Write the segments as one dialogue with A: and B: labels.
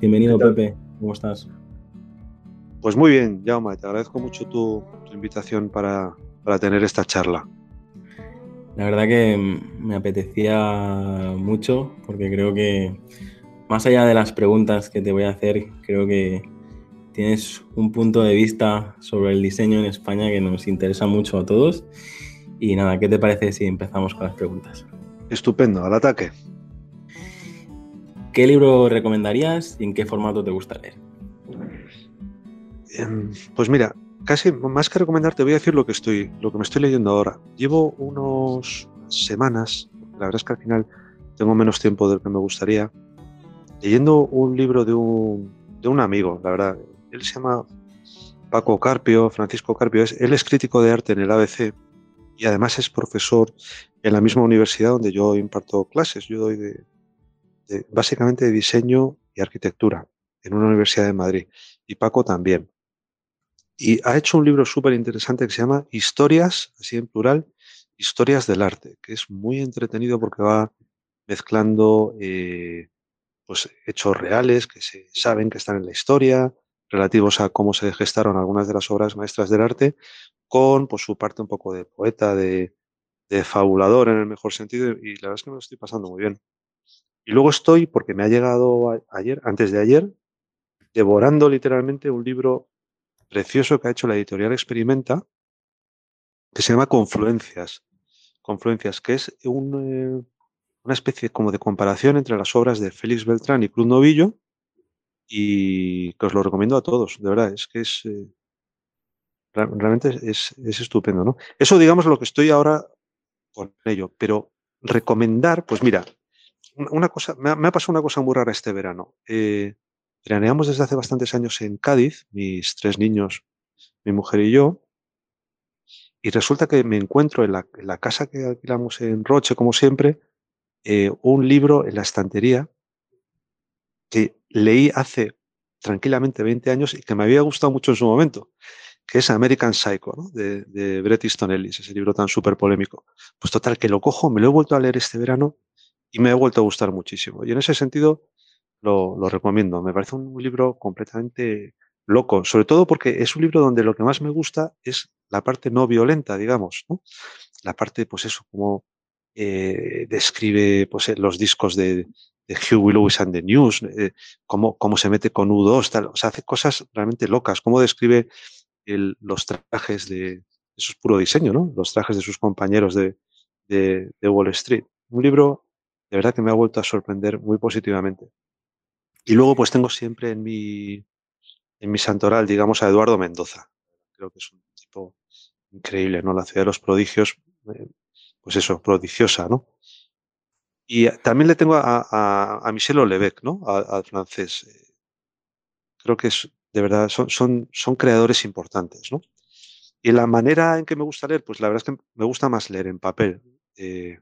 A: Bienvenido Pepe, ¿cómo estás?
B: Pues muy bien, Jaume, te agradezco mucho tu, invitación para, tener esta charla.
A: La verdad que me apetecía mucho porque creo que más allá de las preguntas que te voy a hacer, creo que tienes un punto de vista sobre el diseño en España que nos interesa mucho a todos. Y nada, ¿qué te parece si empezamos con las preguntas?
B: Estupendo, al ataque.
A: ¿Qué libro recomendarías y en qué formato te gusta leer?
B: Em, pues mira, casi más que recomendarte, voy a decir lo que estoy, lo que me estoy leyendo ahora. Llevo unos semanas, la verdad es que al final tengo menos tiempo del que me gustaría, leyendo un libro de un, de un amigo, la verdad. Él se llama Paco Carpio, Francisco Carpio, él es crítico de arte en el ABC y además es profesor en la misma universidad donde yo imparto clases. Yo doy de, básicamente de diseño y arquitectura en una universidad de Madrid y Paco también. Y ha hecho un libro súper interesante que se llama Historias, así en plural, Historias del Arte, que es muy entretenido porque va mezclando eh, pues, hechos reales que se saben que están en la historia, relativos a cómo se gestaron algunas de las obras maestras del arte, con pues, su parte un poco de poeta, de, de fabulador en el mejor sentido, y la verdad es que me lo estoy pasando muy bien. Y luego estoy, porque me ha llegado ayer, antes de ayer, devorando literalmente un libro precioso que ha hecho la editorial Experimenta, que se llama Confluencias. Confluencias, que es eh, una especie como de comparación entre las obras de Félix Beltrán y Cruz Novillo y que os lo recomiendo a todos, de verdad, es que es eh, realmente es, estupendo, ¿no? Eso digamos lo que estoy ahora con ello, pero recomendar, pues mira, una cosa, me ha, pasado una cosa muy rara este verano. Eh, veraneamos desde hace bastantes años en Cádiz, mis tres niños, mi mujer y yo, y resulta que me encuentro en la, en la casa que alquilamos en Roche, como siempre, eh, un libro en la estantería que leí hace tranquilamente 20 años y que me había gustado mucho en su momento, que es American Psycho, de, de, Bret Easton Ellis, ese libro tan súper polémico. Pues total, que lo cojo, me lo he vuelto a leer este verano y me ha vuelto a gustar muchísimo. Y en ese sentido lo, recomiendo. Me parece un libro completamente loco, sobre todo porque es un libro donde lo que más me gusta es la parte no violenta, digamos, La parte, pues eso, como eh, describe pues, eh, los discos de, de Huey Lewis and the News, eh, cómo, se mete con U2, tal, o sea, hace cosas realmente locas, cómo describe los trajes de, eso es puro diseño, ¿no? Los trajes de sus compañeros de, de, Wall Street. Un libro de verdad que me ha vuelto a sorprender muy positivamente. Y luego pues tengo siempre en mi, en mi santoral, digamos, a Eduardo Mendoza. Creo que es un tipo increíble, ¿no? La ciudad de los prodigios pues eso, prodigiosa, ¿no? Y también le tengo a, a, a Michel Olevec, ¿no? Al francés. Creo que es, de verdad, son, son, son creadores importantes, ¿no? Y la manera en que me gusta leer, pues la verdad es que me gusta más leer en papel. Eh,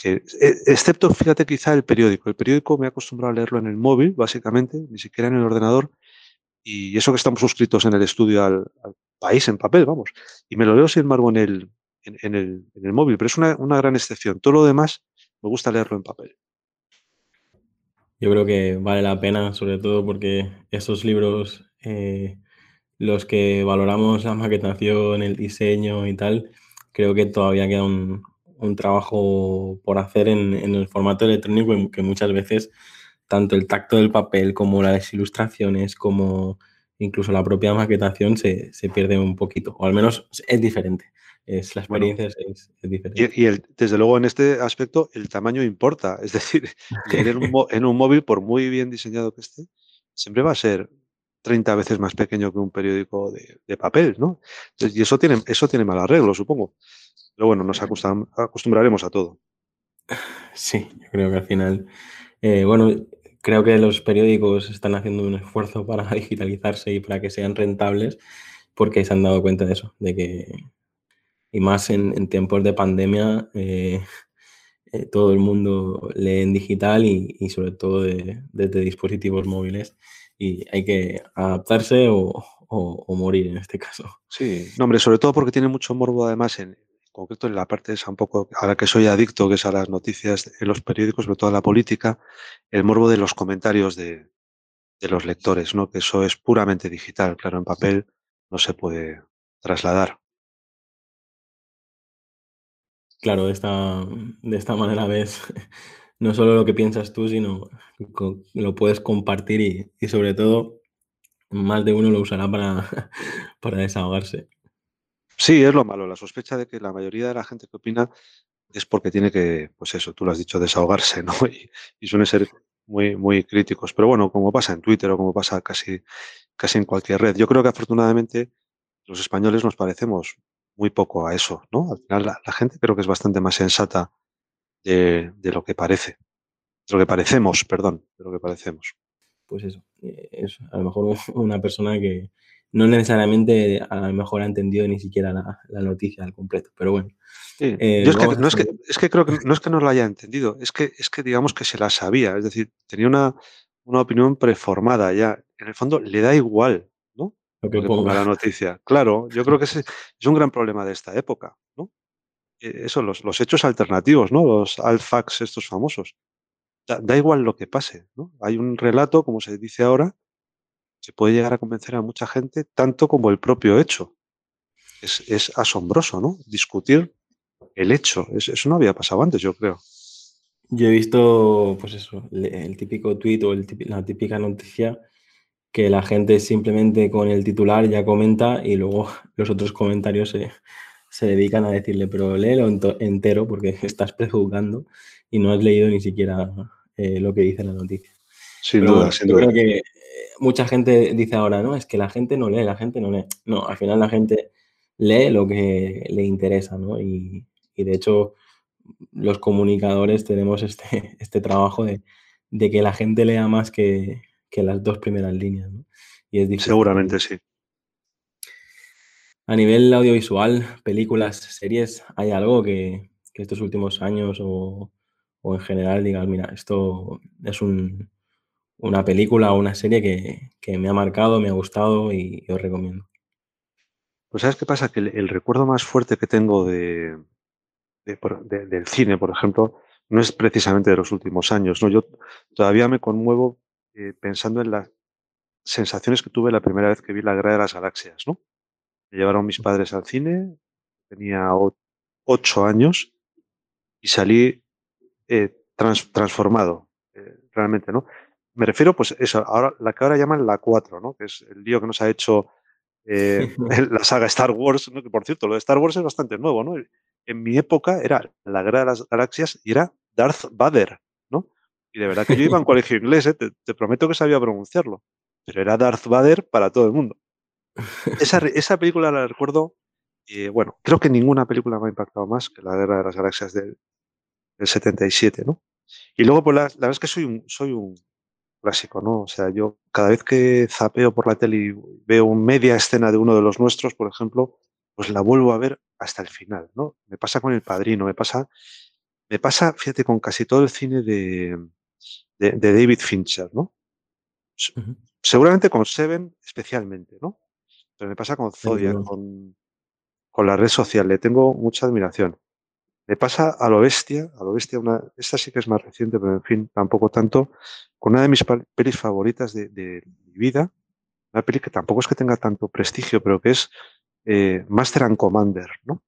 B: que, e, excepto, fíjate, quizá el periódico. El periódico me he acostumbrado a leerlo en el móvil, básicamente, ni siquiera en el ordenador. Y eso que estamos suscritos en el estudio al, al país en papel, vamos. Y me lo leo, sin embargo, en el, en, el, en el, móvil, pero es una, una, gran excepción. Todo lo demás me gusta leerlo en papel.
A: Yo creo que vale la pena, sobre todo porque estos libros, eh, los que valoramos la maquetación, el diseño y tal, creo que todavía queda un, un trabajo por hacer en, en, el formato electrónico que muchas veces tanto el tacto del papel como las ilustraciones como incluso la propia maquetación se, se pierde un poquito, o al menos es diferente es, la experiencia es, diferente.
B: Y, el, desde luego en este aspecto el tamaño importa. Es decir, en un, en un, móvil, por muy bien diseñado que esté, siempre va a ser 30 veces más pequeño que un periódico de, de papel, ¿no? y eso tiene, eso tiene mal arreglo, supongo. Pero bueno, nos acostumbraremos a todo.
A: Sí, yo creo que al final, eh, bueno, creo que los periódicos están haciendo un esfuerzo para digitalizarse y para que sean rentables, porque se han dado cuenta de eso, de que, y más en, en tiempos de pandemia, eh, eh, todo el mundo lee en digital y, y sobre todo de- desde dispositivos móviles, y hay que adaptarse o, o- o morir en este caso.
B: Sí, no, hombre, sobre todo porque tiene mucho morbo además en concreto en la parte esa un poco, a la que soy adicto, que es a las noticias en los periódicos, sobre todo a la política, el morbo de los comentarios de, de los lectores, ¿no? Que eso es puramente digital, claro, en papel no se puede trasladar.
A: Claro, de esta, de esta manera ves no solo lo que piensas tú, sino lo puedes compartir y, y sobre todo más de uno lo usará para, para desahogarse.
B: Sí, es lo malo, la sospecha de que la mayoría de la gente que opina es porque tiene que, pues eso, tú lo has dicho, desahogarse, ¿no? Y, y suelen ser muy, muy críticos. Pero bueno, como pasa en Twitter o como pasa casi, casi en cualquier red. Yo creo que afortunadamente los españoles nos parecemos muy poco a eso, ¿no? Al final la, gente creo que es bastante más sensata de, de lo que parece, de lo que parecemos, perdón, de lo que parecemos.
A: Pues eso, eh, es a lo mejor una persona que no necesariamente a lo mejor ha entendido ni siquiera la, la noticia al completo, pero bueno,
B: Sí.
A: eh,
B: Yo es que no es que
A: seguir.
B: es que creo que no es que no lo haya entendido, es que es que digamos que se la sabía, es decir, tenía una, una opinión preformada ya. En el fondo le da igual, ¿no?
A: lo que
B: ponga la noticia. Claro, yo creo que ese es un gran problema de esta época, ¿no? Eh, Eso, los, los hechos alternativos, ¿no? Los altfacts estos famosos. Da, da igual lo que pase, ¿no? Hay un relato, como se dice ahora, que puede llegar a convencer a mucha gente, tanto como el propio hecho. Es, es asombroso, ¿no? Discutir el hecho. Es- eso no había pasado antes, yo creo.
A: Yo he visto, pues eso, el típico tuit o el típi- la típica noticia que la gente simplemente con el titular ya comenta y luego los otros comentarios se, se dedican a decirle, pero léelo entero porque estás prejuzgando y no has leído ni siquiera eh, lo que dice la noticia.
B: Sin
A: Pero
B: duda,
A: bueno,
B: sin
A: yo
B: duda.
A: creo que mucha gente dice ahora, no, es que la gente no lee, la gente no lee. No, al final la gente lee lo que le interesa, ¿no? Y, y de hecho los comunicadores tenemos este, este trabajo de, de que la gente lea más que, que las dos primeras líneas, ¿no? Y es difícil.
B: Seguramente sí.
A: A nivel audiovisual, películas, series, ¿hay algo que, que estos últimos años o, o en general digas, mira, esto es un, una película o una serie que, que me ha marcado, me ha gustado y, y os recomiendo?
B: Pues ¿sabes qué pasa? Que el, el recuerdo más fuerte que tengo de, de del cine, por ejemplo, no es precisamente de los últimos años. ¿no? Yo todavía me conmuevo eh, pensando en las sensaciones que tuve la primera vez que vi La Guerra de las Galaxias. ¿no? Me llevaron mis padres al cine, tenía ocho años y salí eh, trans- transformado, eh, realmente, ¿no? Me refiero, pues, eso, ahora, la que ahora llaman la 4, ¿no? Que es el lío que nos ha hecho eh, la saga Star Wars, ¿no? Que por cierto, lo de Star Wars es bastante nuevo, ¿no? En mi época era la Guerra de las Galaxias y era Darth Vader, ¿no? Y de verdad que yo iba a un colegio inglés, ¿eh? te, te prometo que sabía pronunciarlo, pero era Darth Vader para todo el mundo. Esa, esa película la recuerdo, eh, bueno, creo que ninguna película me ha impactado más que la Guerra de las Galaxias del, del 77, ¿no? Y luego, pues la, la verdad es que soy un, soy un clásico, ¿no? O sea, yo cada vez que zapeo por la tele y veo media escena de uno de los nuestros, por ejemplo, pues la vuelvo a ver hasta el final, ¿no? Me pasa con El Padrino, me pasa, me pasa, fíjate, con casi todo el cine de, de, de David Fincher, ¿no? Seguramente con Seven especialmente, ¿no? Pero me pasa con Zodiac, con, con la red social, le tengo mucha admiración. Me pasa a lo bestia, a lo bestia, una, esta sí que es más reciente, pero en fin, tampoco tanto, con una de mis pelis favoritas de, de mi vida, una peli que tampoco es que tenga tanto prestigio, pero que es eh, Master and Commander, ¿no?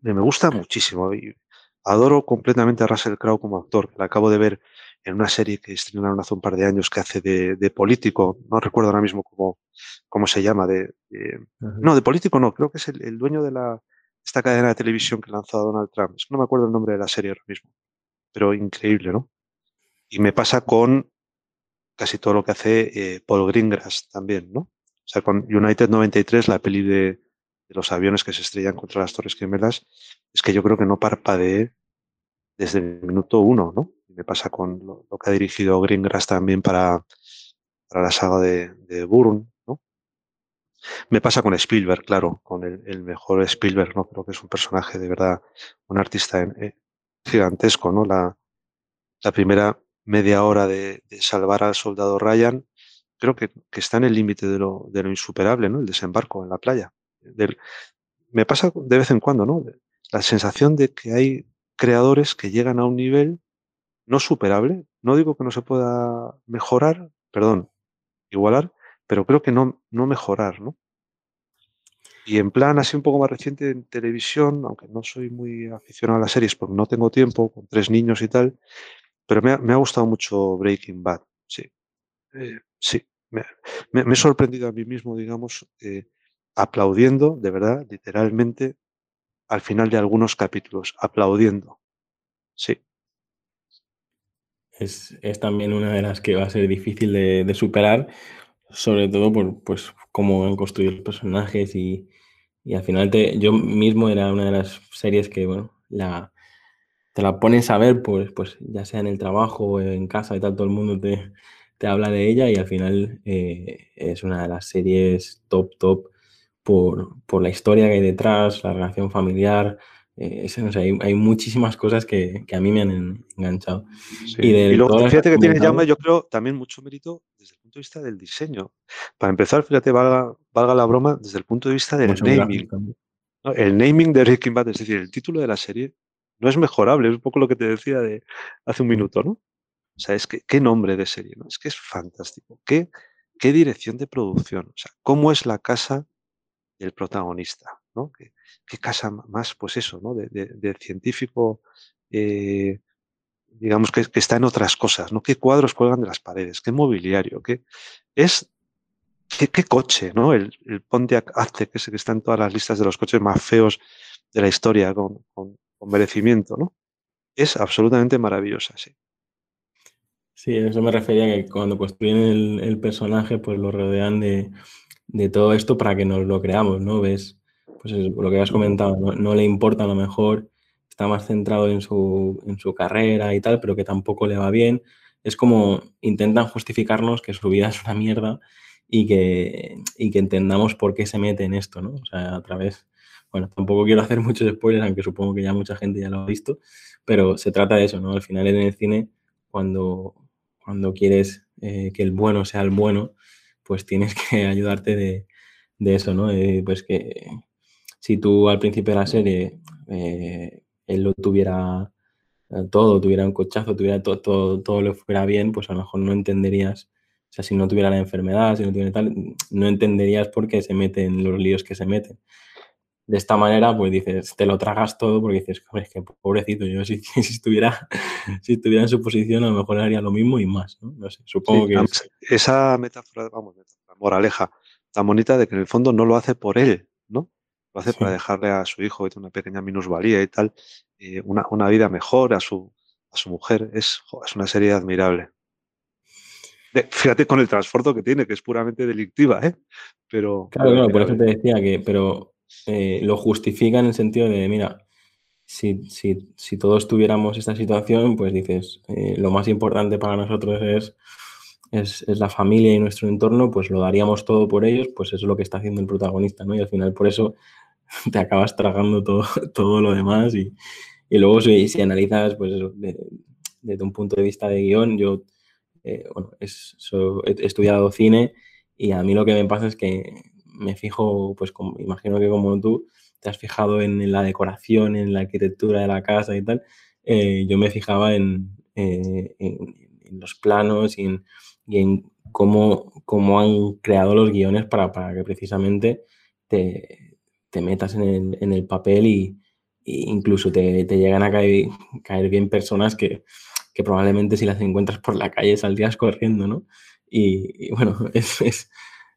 B: Me me gusta muchísimo y adoro completamente a Russell Crowe como actor, que la acabo de ver en una serie que estrenaron hace un par de años que hace de, de político, no recuerdo ahora mismo cómo, cómo se llama, de, no, de político no, creo que es el, el dueño de la, esta cadena de televisión que lanzó Donald Trump. Es que no me acuerdo el nombre de la serie ahora mismo, pero increíble, ¿no? Y me pasa con casi todo lo que hace eh, Paul Greengrass también, ¿no? O sea, con United 93, la peli de, los aviones que se estrellan contra las Torres Gemelas, es que yo creo que no parpadeé desde el minuto uno, ¿no? Me pasa con lo, que ha dirigido Greengrass también para, para la saga de, de Bourne. Me pasa con Spielberg, claro, con el, mejor Spielberg, ¿no? Creo que es un personaje de verdad, un artista eh, gigantesco, ¿no? La, la primera media hora de, salvar al soldado Ryan, creo que, está en el límite de lo, de lo, insuperable, ¿no? El desembarco en la playa. me pasa de vez en cuando, ¿no? La sensación de que hay creadores que llegan a un nivel no superable. No digo que no se pueda mejorar, perdón, igualar, pero creo que no, no mejorar, ¿no? Y en plan así un poco más reciente en televisión, aunque no soy muy aficionado a las series porque no tengo tiempo, con tres niños y tal, pero me ha, gustado mucho Breaking Bad, sí. Eh, sí, me, he sorprendido a mí mismo, digamos, eh, aplaudiendo, de verdad, literalmente, al final de algunos capítulos, aplaudiendo. Sí.
A: Es, también una de las que va a ser difícil de, superar, sobre todo por pues, cómo han construido los personajes y, al final te, yo mismo era una de las series que, bueno, la, te la pones a ver, pues, pues ya sea en el trabajo en casa y tal, todo el mundo te, te habla de ella y al final eh, es una de las series top, top por, por, la historia que hay detrás, la relación familiar. Eh, hay, muchísimas cosas que, que, a mí me han enganchado.
B: Y, luego, fíjate que tiene llama, yo creo, también mucho mérito desde punto de vista del diseño. Para empezar, fíjate, valga, valga la broma, desde el punto de vista del naming. El naming de Breaking Bad, es decir, el título de la serie, no es mejorable, es un poco lo que te decía de hace un minuto, ¿no? O sea, es que qué nombre de serie, ¿no? Es que es fantástico. Qué, qué dirección de producción. O sea, cómo es la casa del protagonista, ¿no? Qué, casa más, pues eso, ¿no? De, científico, eh, digamos que, está en otras cosas, ¿no? Qué cuadros cuelgan de las paredes, qué mobiliario, qué es qué, coche, ¿no? El, Pontiac Aztec, que está en todas las listas de los coches más feos de la historia, con, con merecimiento, ¿no? Es absolutamente maravillosa, sí.
A: Sí, eso me refería que cuando construyen el, personaje, pues lo rodean de, todo esto para que nos lo creamos, ¿no? Ves, pues lo que has comentado, no, le importa a lo mejor, está más centrado en su, en su carrera y tal, pero que tampoco le va bien. Es como intentan justificarnos que su vida es una mierda y que, y que entendamos por qué se mete en esto, ¿no? O sea, a través bueno, tampoco quiero hacer muchos spoilers, aunque supongo que ya mucha gente ya lo ha visto, pero se trata de eso, ¿no? Al final en el cine, cuando, cuando quieres eh, que el bueno sea el bueno, pues tienes que ayudarte de, eso, ¿no? pues que si tú al principio de la serie eh, él lo tuviera eh, todo, tuviera un cochazo, tuviera todo, todo, todo lo fuera bien, pues a lo mejor no entenderías, o sea, si no tuviera la enfermedad, si no tuviera tal, no entenderías por qué se meten los líos que se meten de esta manera, pues dices, te lo tragas todo porque dices, es que pobrecito, yo si, estuviera, si estuviera en su posición a lo mejor haría lo mismo y más, ¿no? No sé, supongo que...
B: Esa metáfora, vamos, moraleja tan bonita de que en el fondo no lo hace por él, ¿no? Lo hace para dejarle a su hijo una pequeña minusvalía y tal, eh, una, vida mejor a su, a su mujer. Es, es una serie admirable. fíjate con el transporte que tiene, que es puramente delictiva, ¿eh? Pero,
A: claro, claro, por eso te decía que, pero eh, lo justifica en el sentido de, mira, si, todos tuviéramos esta situación, pues dices, eh, lo más importante para nosotros es, es, la familia y nuestro entorno, pues lo daríamos todo por ellos, pues eso es lo que está haciendo el protagonista, ¿no? Y al final por eso te acabas tragando todo, todo lo demás y, luego si, si, analizas, pues desde un punto de vista de guion, yo, eh, bueno, he estudiado cine y a mí lo que me pasa es que me fijo, pues como, imagino que como tú te has fijado en, la decoración, en la arquitectura de la casa y tal, eh, yo me fijaba en, eh, en, los planos y en, y en cómo, cómo, han creado los guiones para, para que precisamente te, te metas en el, en el, papel y, incluso te, te, llegan a caer, caer bien personas que, que, probablemente si las encuentras por la calle saldrías corriendo, ¿no? Y, bueno, es, es,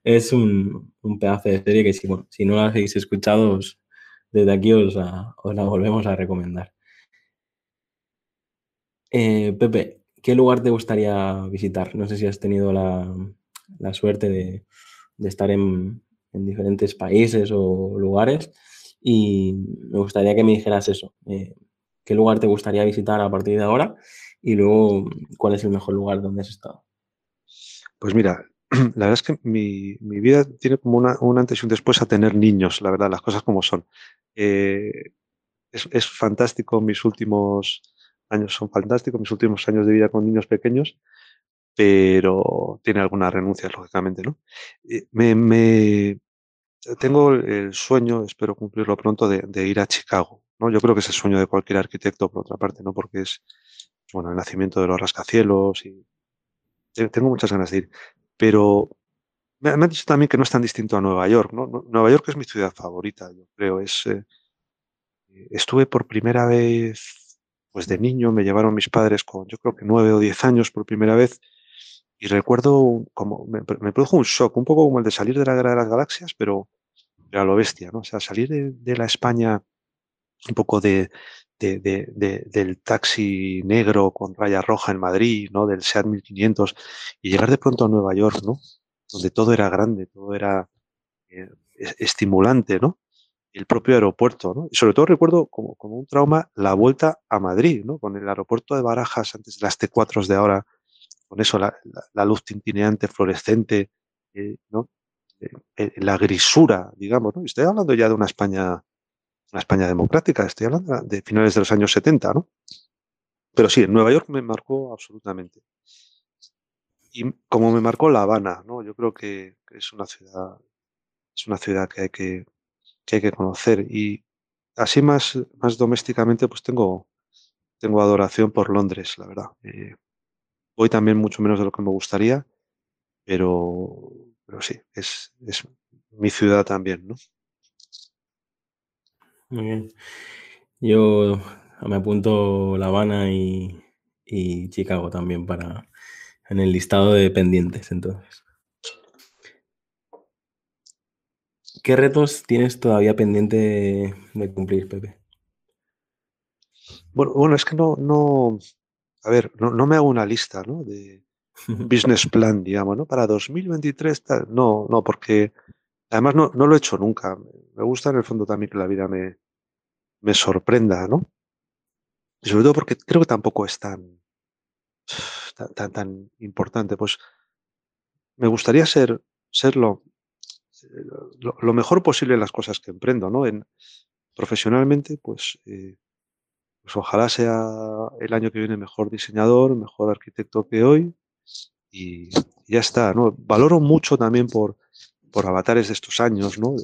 A: es un, pedazo de serie que si, si no la habéis escuchado, desde aquí os la, volvemos a recomendar. Eh, Pepe, ¿qué lugar te gustaría visitar? No sé si has tenido la, suerte de, estar en, diferentes países o lugares y me gustaría que me dijeras eso. Eh, qué lugar te gustaría visitar a partir de ahora y luego cuál es el mejor lugar donde has estado.
B: Pues mira, la verdad es que mi, vida tiene como una, un antes y un después a tener niños, la verdad, las cosas como son. Eh, es, fantástico, mis últimos años son fantásticos, mis últimos años de vida con niños pequeños, pero tiene algunas renuncias, lógicamente, ¿no? Eh, tengo el sueño, espero cumplirlo pronto, de, ir a Chicago, ¿no? Yo creo que es el sueño de cualquier arquitecto, por otra parte, ¿no? Porque es, bueno, el nacimiento de los rascacielos y tengo muchas ganas de ir. Pero me, han dicho también que no es tan distinto a Nueva York, ¿no? Nueva York es mi ciudad favorita, yo creo. Es, eh, estuve por primera vez, pues de niño, me llevaron mis padres con, yo creo que nueve o diez años por primera vez, y recuerdo como, me, produjo un shock, un poco como el de salir de la Guerra de las Galaxias, pero, a lo bestia, ¿no? O sea, salir de, la España un poco de, del taxi negro con raya roja en Madrid, ¿no? Del SEAT 1500 y llegar de pronto a Nueva York, ¿no? Donde todo era grande, todo era eh, estimulante, ¿no? El propio aeropuerto, ¿no? Y sobre todo recuerdo como, como un trauma la vuelta a Madrid, ¿no? Con el aeropuerto de Barajas antes de las T4 de ahora, con eso, la, luz tintineante, fluorescente, eh, ¿no? Eh, la grisura, digamos, ¿no? Estoy hablando ya de una España una España democrática, estoy hablando de finales de los años 70, ¿no? Pero sí, Nueva York me marcó absolutamente. Y como me marcó La Habana, ¿no? Yo creo que, es una ciudad, es una ciudad que hay que, hay que conocer. Y así más, más domésticamente, pues tengo, tengo adoración por Londres, la verdad. Eh, voy también mucho menos de lo que me gustaría, pero, pero sí, es, es mi ciudad también, ¿no?
A: Muy bien. Yo me apunto La Habana y, Chicago también para en el listado de pendientes, entonces. ¿Qué retos tienes todavía pendiente de, cumplir, Pepe?
B: Bueno, bueno, es que no, no, a ver, no, me hago una lista, ¿no? De business plan, digamos, ¿no? Para 2023, no, no, porque Además, no, no lo he hecho nunca. Me gusta en el fondo también que la vida me, me sorprenda, ¿no? Y sobre todo porque creo que tampoco es tan, tan, tan, importante. Pues me gustaría ser, serlo lo, mejor posible en las cosas que emprendo, ¿no? En, profesionalmente, pues, eh, pues ojalá sea el año que viene mejor diseñador, mejor arquitecto que hoy y ya está, ¿no? Valoro mucho también por por avatares de estos años, ¿no?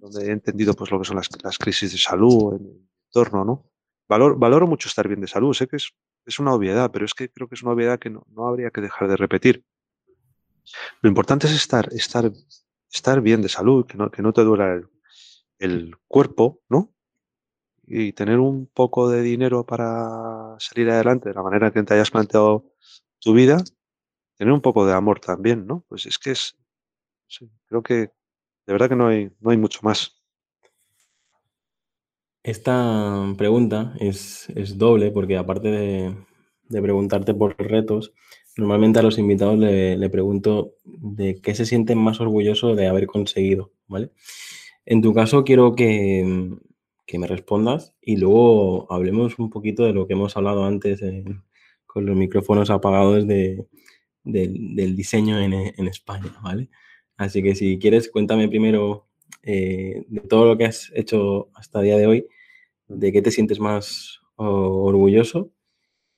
B: donde he entendido pues lo que son las, crisis de salud en el entorno, ¿no? valoro mucho estar bien de salud, sé que es, es una obviedad, pero es que creo que es una obviedad que no, habría que dejar de repetir. Lo importante es estar, estar, estar bien de salud, que no, que no te duela el, cuerpo, ¿no? Y tener un poco de dinero para salir adelante de la manera que te hayas planteado tu vida, tener un poco de amor también, ¿no? Pues es que es, creo que de verdad que no hay, no hay mucho más.
A: Esta pregunta es, doble porque aparte de, preguntarte por retos, normalmente a los invitados le, pregunto de qué se sienten más orgullosos de haber conseguido, ¿vale? En tu caso quiero que, me respondas y luego hablemos un poquito de lo que hemos hablado antes con los micrófonos apagados de, del, diseño en, en España, ¿vale? Así que si quieres, cuéntame primero eh, de todo lo que has hecho hasta el día de hoy, de qué te sientes más orgulloso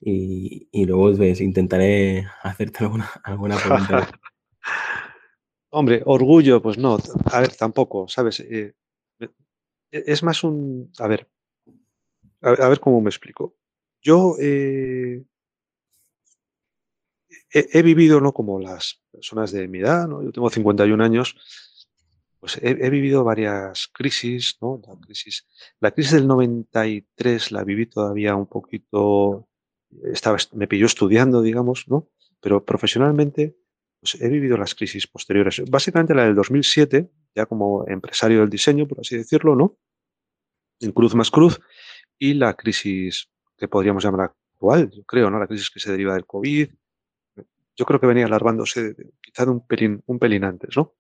A: y, luego pues, intentaré hacerte alguna, alguna pregunta.
B: Hombre, orgullo, pues no, a ver, tampoco, ¿sabes? Eh, es más un, a ver, a, ver cómo me explico. Yo eh, he, vivido, ¿no? Como las personas de mi edad, ¿no? Yo tengo 51 años, pues he, vivido varias crisis, ¿no? La crisis, la crisis del 93 la viví todavía un poquito, estaba, me pilló estudiando, digamos, ¿no? Pero profesionalmente, pues he vivido las crisis posteriores. Básicamente la del 2007, ya como empresario del diseño, por así decirlo, ¿no? En cruz más cruz, y la crisis que podríamos llamar actual, yo creo, ¿no? La crisis que se deriva del COVID, yo creo que venía alarmándose quizá de un pelín, un pelín antes, ¿no?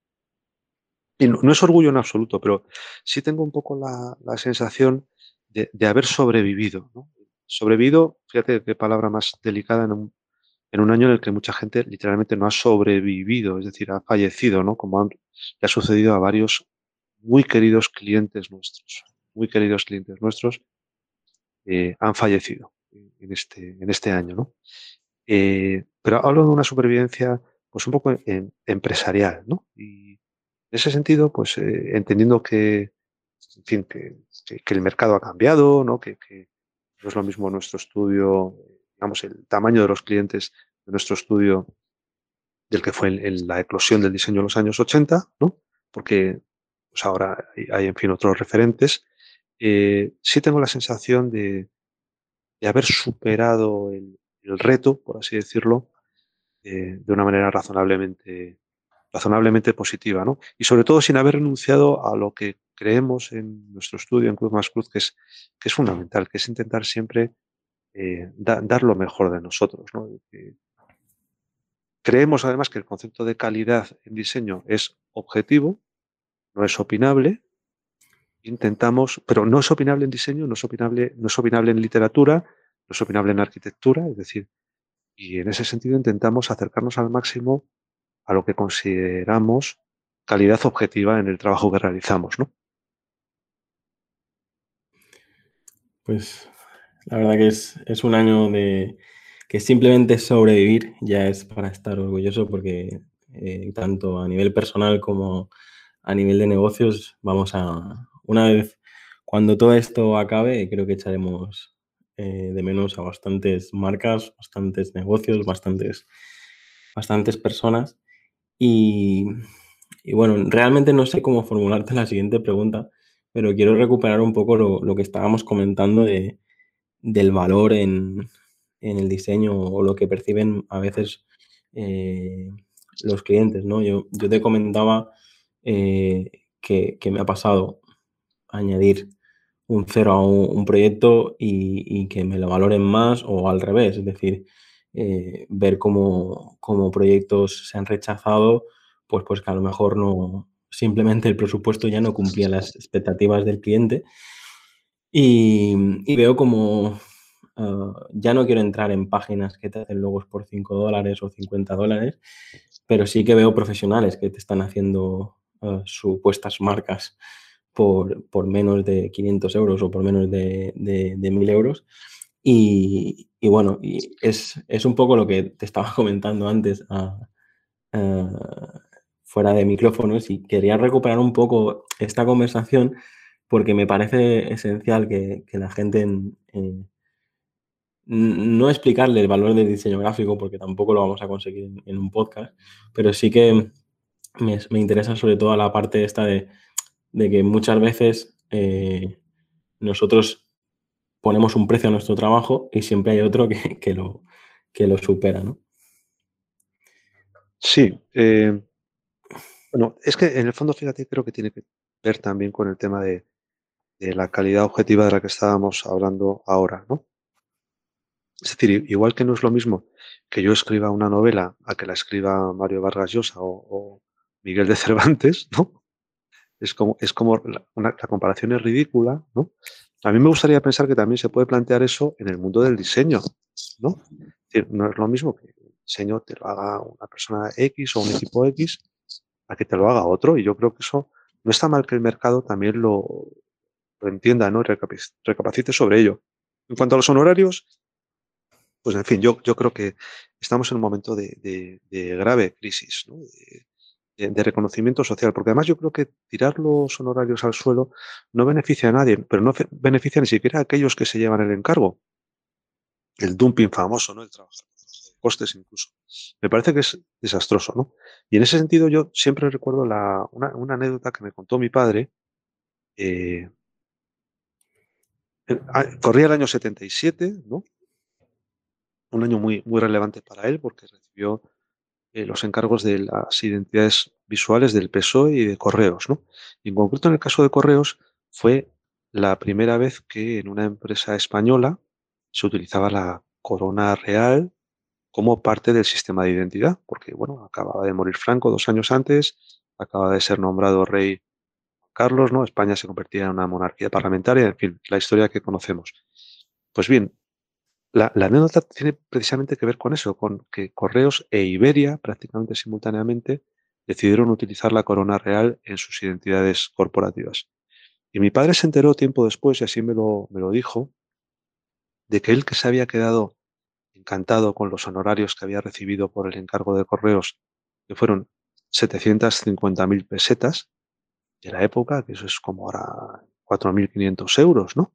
B: Y no, es orgullo en absoluto, pero sí tengo un poco la, sensación de, haber sobrevivido, ¿no? sobrevivido, fíjate qué palabra más delicada en un, en un año en el que mucha gente literalmente no ha sobrevivido, es decir, ha fallecido, ¿no? Como le ha sucedido a varios muy queridos clientes nuestros, muy queridos clientes nuestros, eh, han fallecido en este, en este año, ¿no? Eh, pero hablo de una supervivencia, pues un poco empresarial, ¿no? Y en ese sentido, pues eh, entendiendo que, en fin, que, el mercado ha cambiado, ¿no? Que, no es lo mismo nuestro estudio, digamos, el tamaño de los clientes de nuestro estudio del que fue la eclosión del diseño en los años 80, ¿no? Porque pues ahora hay, en fin, otros referentes. Eh, sí tengo la sensación de, de haber superado el, reto, por así decirlo, eh, de una manera razonablemente, razonablemente positiva, ¿no? Y sobre todo sin haber renunciado a lo que creemos en nuestro estudio en Cruz más Cruz, que es, que es fundamental, que es intentar siempre eh, dar lo mejor de nosotros. ¿no? creemos además que el concepto de calidad en diseño es objetivo, no es opinable. Intentamos, pero no es opinable en diseño, no es opinable, no es opinable en literatura, no es opinable en arquitectura, es decir, y en ese sentido intentamos acercarnos al máximo a lo que consideramos calidad objetiva en el trabajo que realizamos, ¿no?
A: Pues la verdad que es, es un año de que simplemente sobrevivir ya es para estar orgulloso porque eh, tanto a nivel personal como a nivel de negocios vamos a, una vez cuando todo esto acabe, creo que echaremos eh, de menos a bastantes marcas, bastantes negocios, bastantes, bastantes personas. Y, y bueno, realmente no sé cómo formularte la siguiente pregunta, pero quiero recuperar un poco lo, que estábamos comentando de, del valor en, el diseño o lo que perciben a veces eh, los clientes, ¿no? Yo, yo te comentaba eh, que, me ha pasado añadir un cero a un, proyecto y, que me lo valoren más o al revés, es decir, eh, ver cómo, cómo, proyectos se han rechazado, pues, pues que a lo mejor no, simplemente el presupuesto ya no cumplía las expectativas del cliente. Y, veo como ah, ya no quiero entrar en páginas que te hacen logos por 5 dólares o 50 dólares, pero sí que veo profesionales que te están haciendo uh, supuestas marcas por, por, menos de 500 euros o por menos de, de, 1000 euros. Y, bueno, y es, es, un poco lo que te estaba comentando antes. a fuera de micrófonos y quería recuperar un poco esta conversación porque me parece esencial que, la gente no explicarle el valor del diseño gráfico porque tampoco lo vamos a conseguir en, un podcast, pero sí que me, interesa sobre todo la parte esta de, que muchas veces eh, nosotros ponemos un precio a nuestro trabajo y siempre hay otro que, lo, que lo supera, ¿no?
B: Sí, eh, bueno, es que en el fondo, fíjate, creo que tiene que ver también con el tema de, la calidad objetiva de la que estábamos hablando ahora, ¿no? Es decir, igual que no es lo mismo que yo escriba una novela a que la escriba Mario Vargas Llosa o, Miguel de Cervantes, ¿no? Es como, es como la, la, comparación es ridícula, ¿no? A mí me gustaría pensar que también se puede plantear eso en el mundo del diseño, ¿no? Es decir, no es lo mismo que el diseño te lo haga una persona X o un equipo X a que te lo haga otro. Y yo creo que eso no está mal que el mercado también lo, entienda ¿no? recapacite sobre ello. En cuanto a los honorarios, pues en fin, yo, creo que estamos en un momento de, grave crisis, de, reconocimiento social, porque además yo creo que tirar los honorarios al suelo no beneficia a nadie, pero no beneficia ni siquiera a aquellos que se llevan el encargo. El dumping famoso, ¿no? El trabajo costes incluso. Me parece que es desastroso, ¿no? Y en ese sentido yo siempre recuerdo una, anécdota que me contó mi padre. Eh, corría el año 77, ¿no? Un año muy, muy relevante para él porque recibió eh, los encargos de las identidades visuales del PSOE y de Correos, ¿no? Y en concreto en el caso de Correos fue la primera vez que en una empresa española se utilizaba la corona real como parte del sistema de identidad, porque bueno, acababa de morir Franco dos años antes, acaba de ser nombrado rey Carlos, ¿no? España se convertía en una monarquía parlamentaria, en fin, la historia que conocemos. Pues bien, la, anécdota tiene precisamente que ver con eso, con que Correos e Iberia, prácticamente simultáneamente, decidieron utilizar la corona real en sus identidades corporativas. Y mi padre se enteró tiempo después, y así me lo, me lo dijo, de que él que se había quedado encantado con los honorarios que había recibido por el encargo de correos, que fueron 750.000 pesetas de la época, que eso es como ahora 4.500 euros, ¿no?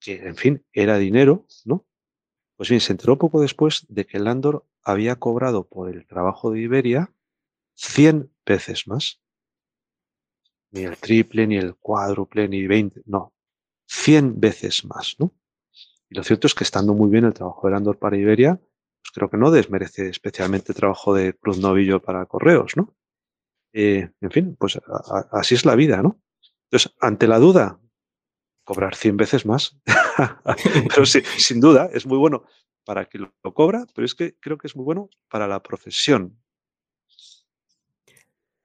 B: Que, en fin, era dinero, ¿no? Pues bien, se enteró poco después de que Landor había cobrado por el trabajo de Iberia 100 veces más. Ni el triple, ni el cuádruple, ni 20, no. 100 veces más, ¿no? Y lo cierto es que estando muy bien el trabajo de Landor para Iberia, pues creo que no desmerece especialmente el trabajo de Cruz Novillo para Correos, ¿no? Eh, en fin, pues así es la vida, ¿no? Entonces, ante la duda, cobrar 100 veces más. pero sí, sin duda, es muy bueno para que lo, cobra, pero es que creo que es muy bueno para la profesión.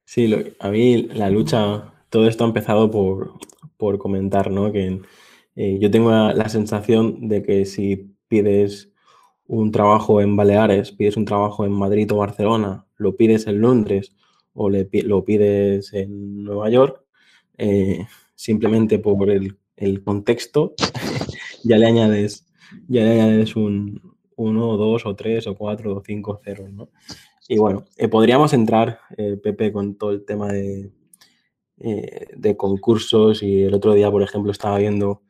A: Sí, a mí la lucha, todo esto ha empezado por, por comentar, ¿no? Que eh, yo tengo la, sensación de que si pides un trabajo en Baleares, pides un trabajo en Madrid o Barcelona, lo pides en Londres o lo pides en Nueva York, eh, simplemente por el, el contexto, ya le añades, ya le añades un 1, 2 o 3 o 4 o 5 ceros, ¿no? Y bueno, eh, podríamos entrar, Pepe, con todo el tema de, de concursos y el otro día, por ejemplo, estaba viendo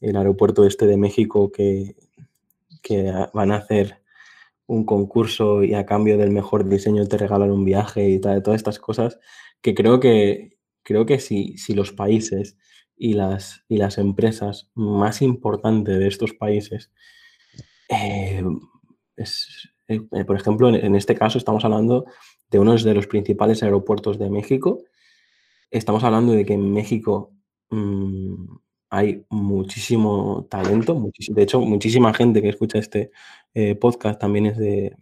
A: el aeropuerto este de México que, que van a hacer un concurso y a cambio del mejor diseño te regalan un viaje y tal, todas estas cosas, que creo que, creo que si, si los países y las, y las empresas más importantes de estos países, eh, es, eh, por ejemplo, en, este caso estamos hablando de uno de los principales aeropuertos de México, estamos hablando de que en México mm, hay muchísimo talento, de hecho, muchísima gente que escucha este eh, podcast también es de,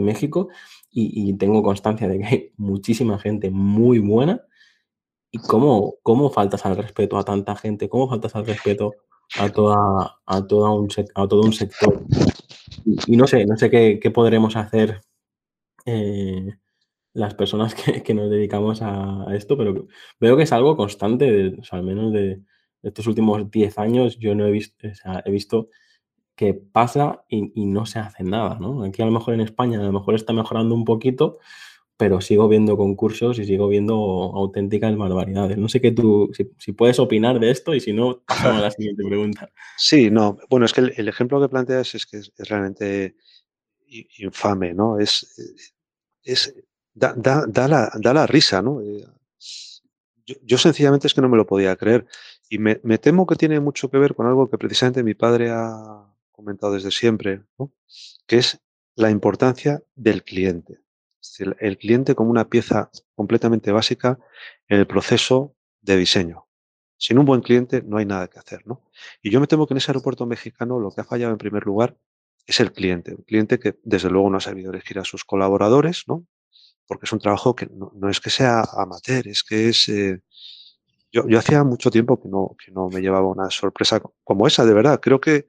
A: México y, tengo constancia de que hay muchísima gente muy buena. ¿Y cómo, cómo faltas al respeto a tanta gente? ¿Cómo faltas al respeto a, toda, a, toda un, a todo un sector? Y, no sé, no sé qué, podremos hacer eh, las personas que, nos dedicamos a, esto, pero veo que es algo constante, al menos de, estos últimos 10 años yo no he visto, he visto que pasa y, no se hace nada, ¿no? Aquí a lo mejor en España a lo mejor está mejorando un poquito, pero sigo viendo concursos y sigo viendo auténticas barbaridades. No sé qué tú, si, puedes opinar de esto y si no, pasamos a la siguiente pregunta.
B: Sí, no, bueno, es que el, ejemplo que planteas es que es, realmente infame, ¿no? Es, es da, la, da, la, risa, ¿no? Eh, yo, sencillamente es que no me lo podía creer. Y me, temo que tiene mucho que ver con algo que precisamente mi padre ha comentado desde siempre, que es la importancia del cliente. el cliente como una pieza completamente básica en el proceso de diseño. Sin un buen cliente no hay nada que hacer. ¿no? Y yo me temo que en ese aeropuerto mexicano lo que ha fallado en primer lugar es el cliente. Un cliente que desde luego no ha sabido elegir a sus colaboradores, ¿no? porque es un trabajo que no, es que sea amateur, es que es... Eh, yo, hacía mucho tiempo que no, que no me llevaba una sorpresa como esa, de verdad. Creo que,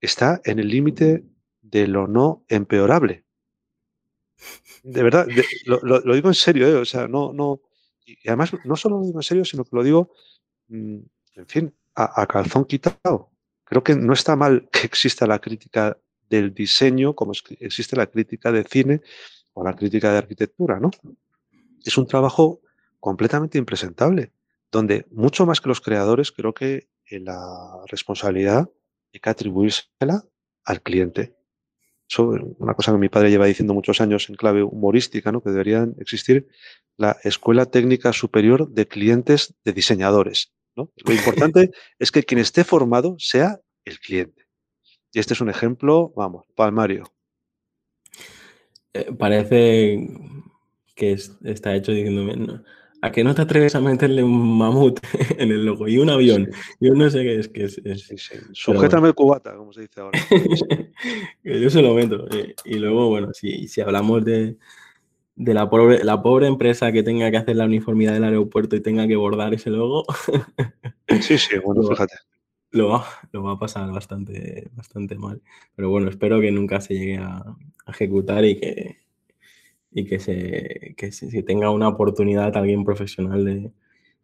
B: está en el límite de lo no empeorable. De verdad, lo, digo en serio, ¿eh? o sea, no, no, y además no solo lo digo en serio, sino que lo digo, mm, en fin, a, a, calzón quitado. Creo que no está mal que exista la crítica del diseño, como existe la crítica de cine, o la crítica de arquitectura, ¿no? Es un trabajo completamente impresentable, donde mucho más que los creadores, creo que la responsabilidad hay que atribuírsela al cliente. Eso es una cosa que mi padre lleva diciendo muchos años en clave humorística, ¿no? que deberían existir la Escuela Técnica Superior de Clientes de Diseñadores. ¿no? Lo importante es que quien esté formado sea el cliente. Y este es un ejemplo, vamos, palmario.
A: Eh, parece que está hecho diciéndome, ¿a que no te atreves a meterle un mamut en el logo y un avión? Yo no sé qué es. que es,
B: Sujétame el cubata, como se dice ahora.
A: yo se lo meto. Eh, y luego, bueno, si, si hablamos de, de la, pobre, la pobre empresa que tenga que hacer la uniformidad del aeropuerto y tenga que bordar ese logo.
B: sí, sí, bueno, fíjate.
A: lo va, lo va a pasar bastante, bastante mal. Pero bueno, espero que nunca se llegue a, a ejecutar y que, y que se, que tenga una oportunidad alguien profesional de,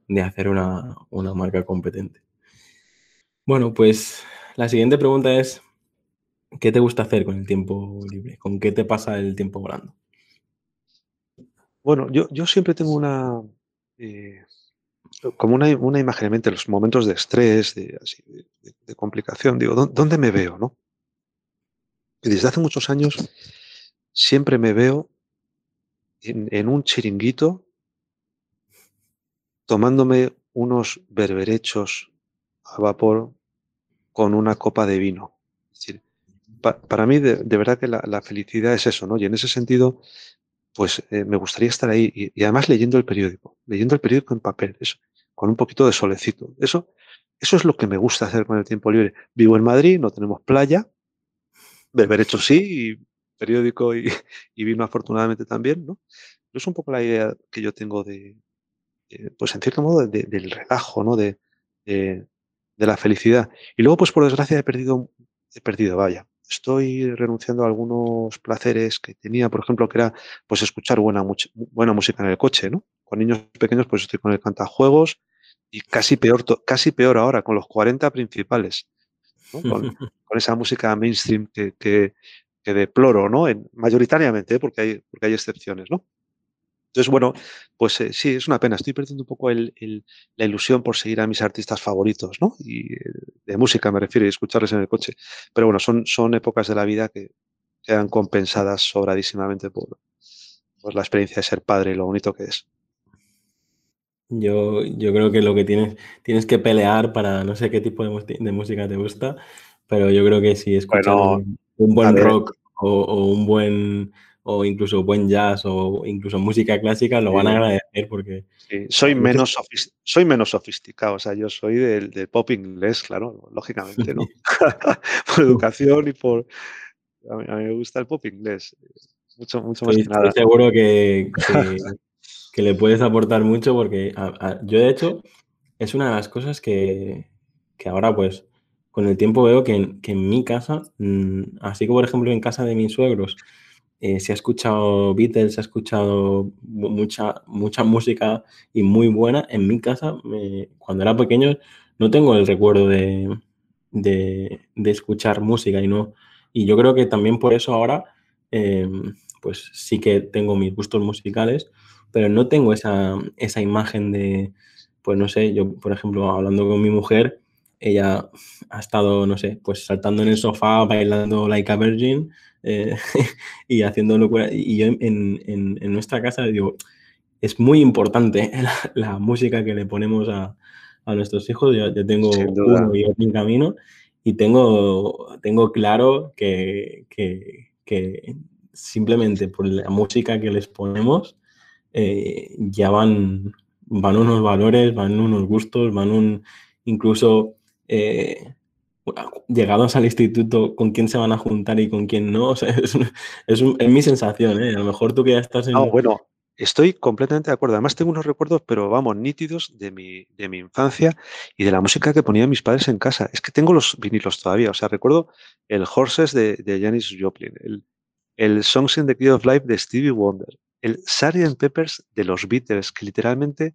A: de hacer una, una marca competente. Bueno, pues la siguiente pregunta es, ¿qué te gusta hacer con el tiempo libre? ¿Con qué te pasa el tiempo volando?
B: Bueno, yo, yo siempre tengo una, eh, como una, una, imagen en mente, los momentos de estrés, de, de, complicación, digo, ¿dónde me veo? ¿no? Y desde hace muchos años siempre me veo en, un chiringuito tomándome unos berberechos a vapor con una copa de vino. Para mí, de, verdad que la, felicidad es eso, ¿no? Y en ese sentido, pues eh, me gustaría estar ahí y, y, además leyendo el periódico, leyendo el periódico en papel, eso, con un poquito de solecito. Eso, eso es lo que me gusta hacer con el tiempo libre. Vivo en Madrid, no tenemos playa, berberechos sí, y periódico y, y vino afortunadamente también, ¿no? Pero es un poco la idea que yo tengo de, eh, pues en cierto modo, de, del relajo, ¿no? De, de, de, la felicidad. Y luego, pues por desgracia, he perdido, he perdido, vaya. Estoy renunciando a algunos placeres que tenía, por ejemplo, que era pues escuchar buena, buena música en el coche, ¿no? Con niños pequeños, pues estoy con el cantajuegos y casi peor, casi peor ahora, con los 40 principales, ¿no? Con, con esa música mainstream que, que, que deploro, ¿no? En, mayoritariamente, ¿eh? porque, hay, porque hay excepciones, ¿no? Entonces, bueno, pues eh, sí, es una pena. Estoy perdiendo un poco el, el, la ilusión por seguir a mis artistas favoritos, ¿no? Y eh, de música me refiero y escucharles en el coche. Pero bueno, son, son épocas de la vida que quedan compensadas sobradísimamente por, por la experiencia de ser padre y lo bonito que es.
A: Yo, yo creo que lo que tienes, tienes que pelear para no sé qué tipo de, de música te gusta, pero yo creo que si escuchas
B: bueno,
A: un, buen rock o, o un buen o incluso buen jazz o incluso música clásica, lo sí. van a agradecer porque...
B: Sí. Soy, menos soy menos sofisticado, o sea, yo soy del, del pop inglés, claro, lógicamente, ¿no? por educación y por... A mí, a mí, me gusta el pop inglés, mucho, mucho más
A: estoy,
B: que nada.
A: Estoy seguro que, que, que, le puedes aportar mucho porque a, a, yo, de hecho, es una de las cosas que, que ahora, pues, con el tiempo veo que, que en mi casa, mmm, así como por ejemplo en casa de mis suegros, eh, se ha escuchado Beatles, se ha escuchado mucha, mucha música y muy buena. En mi casa, cuando era pequeño, no tengo el recuerdo de, de, de, escuchar música y no. Y yo creo que también por eso ahora, eh, pues sí que tengo mis gustos musicales, pero no tengo esa, esa imagen de, pues no sé, yo, por ejemplo, hablando con mi mujer, ella ha estado, no sé, pues saltando en el sofá, bailando like a virgin eh, y haciendo locura. Y yo en, en, en, nuestra casa digo, es muy importante la, la música que le ponemos a, a nuestros hijos. Yo, yo tengo uno y otro en camino y tengo, tengo claro que, que, que, simplemente por la música que les ponemos eh, ya van, van unos valores, van unos gustos, van un, incluso eh, llegados al instituto, con quién se van a juntar y con quién no. Es, mi sensación, ¿eh? A lo mejor tú que ya estás en...
B: No, bueno, estoy completamente de acuerdo. Además tengo unos recuerdos, pero vamos, nítidos de mi, de mi infancia y de la música que ponían mis padres en casa. Es que tengo los vinilos todavía. O sea, recuerdo el Horses de, Janis Joplin, el, el Songs in the Key of Life de Stevie Wonder, el Sgt. Peppers de los Beatles, que literalmente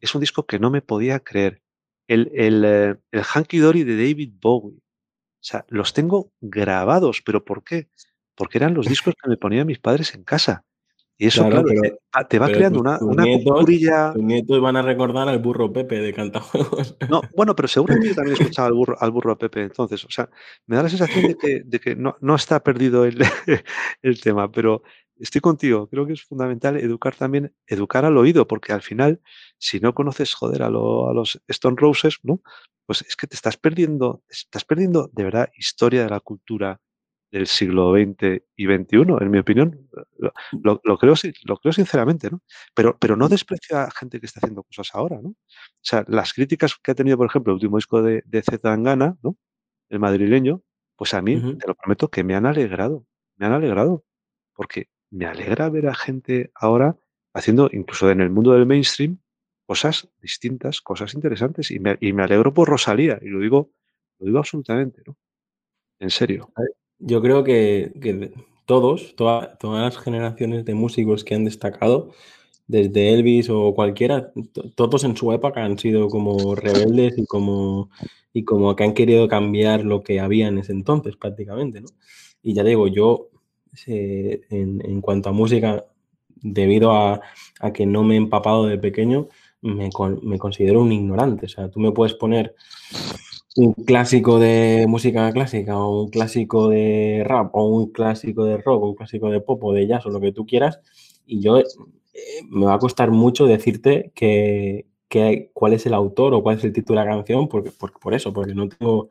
B: es un disco que no me podía creer el, el, eh, el Hanky Dory de David Bowie. O sea, los tengo grabados, pero ¿por qué? Porque eran los discos que me ponían mis padres en casa. Y eso, claro, claro pero, te, te, va creando una, una
A: culturilla. Tus nietos van a recordar al burro Pepe de Cantajuegos.
B: No, bueno, pero seguramente yo también escuchaba al burro, al burro Pepe entonces. O sea, me da la sensación de que, de que no, no está perdido el, el tema, pero estoy contigo. Creo que es fundamental educar también, educar al oído, porque al final, si no conoces, joder, a, lo, a los Stone Roses, ¿no? Pues es que te estás perdiendo, estás perdiendo de verdad historia de la cultura del siglo XX y XXI, en mi opinión. Lo, lo, lo, creo, lo creo sinceramente, ¿no? Pero, pero no desprecio a gente que está haciendo cosas ahora, ¿no? O sea, las críticas que ha tenido, por ejemplo, el último disco de, de Z Tangana, ¿no? El madrileño, pues a mí, uh -huh. te lo prometo, que me han alegrado. Me han alegrado. Porque me alegra ver a gente ahora haciendo, incluso en el mundo del mainstream, cosas distintas, cosas interesantes. Y me, y me alegro por Rosalía, y lo digo Lo digo absolutamente, ¿no? En serio.
A: Yo creo que, que todos, todas las generaciones de músicos que han destacado, desde Elvis o cualquiera, todos en su época han sido como rebeldes y como, y como que han querido cambiar lo que había en ese entonces prácticamente, ¿no? Y ya digo, yo eh, en, cuanto a música, debido a, que no me he empapado de pequeño, me, considero un ignorante. O sea, tú me puedes poner un clásico de música clásica o un clásico de rap o un clásico de rock o un clásico de pop o de jazz o lo que tú quieras y yo eh, me va a costar mucho decirte que, que, cuál es el autor o cuál es el título de la canción porque, por, por eso, porque no tengo,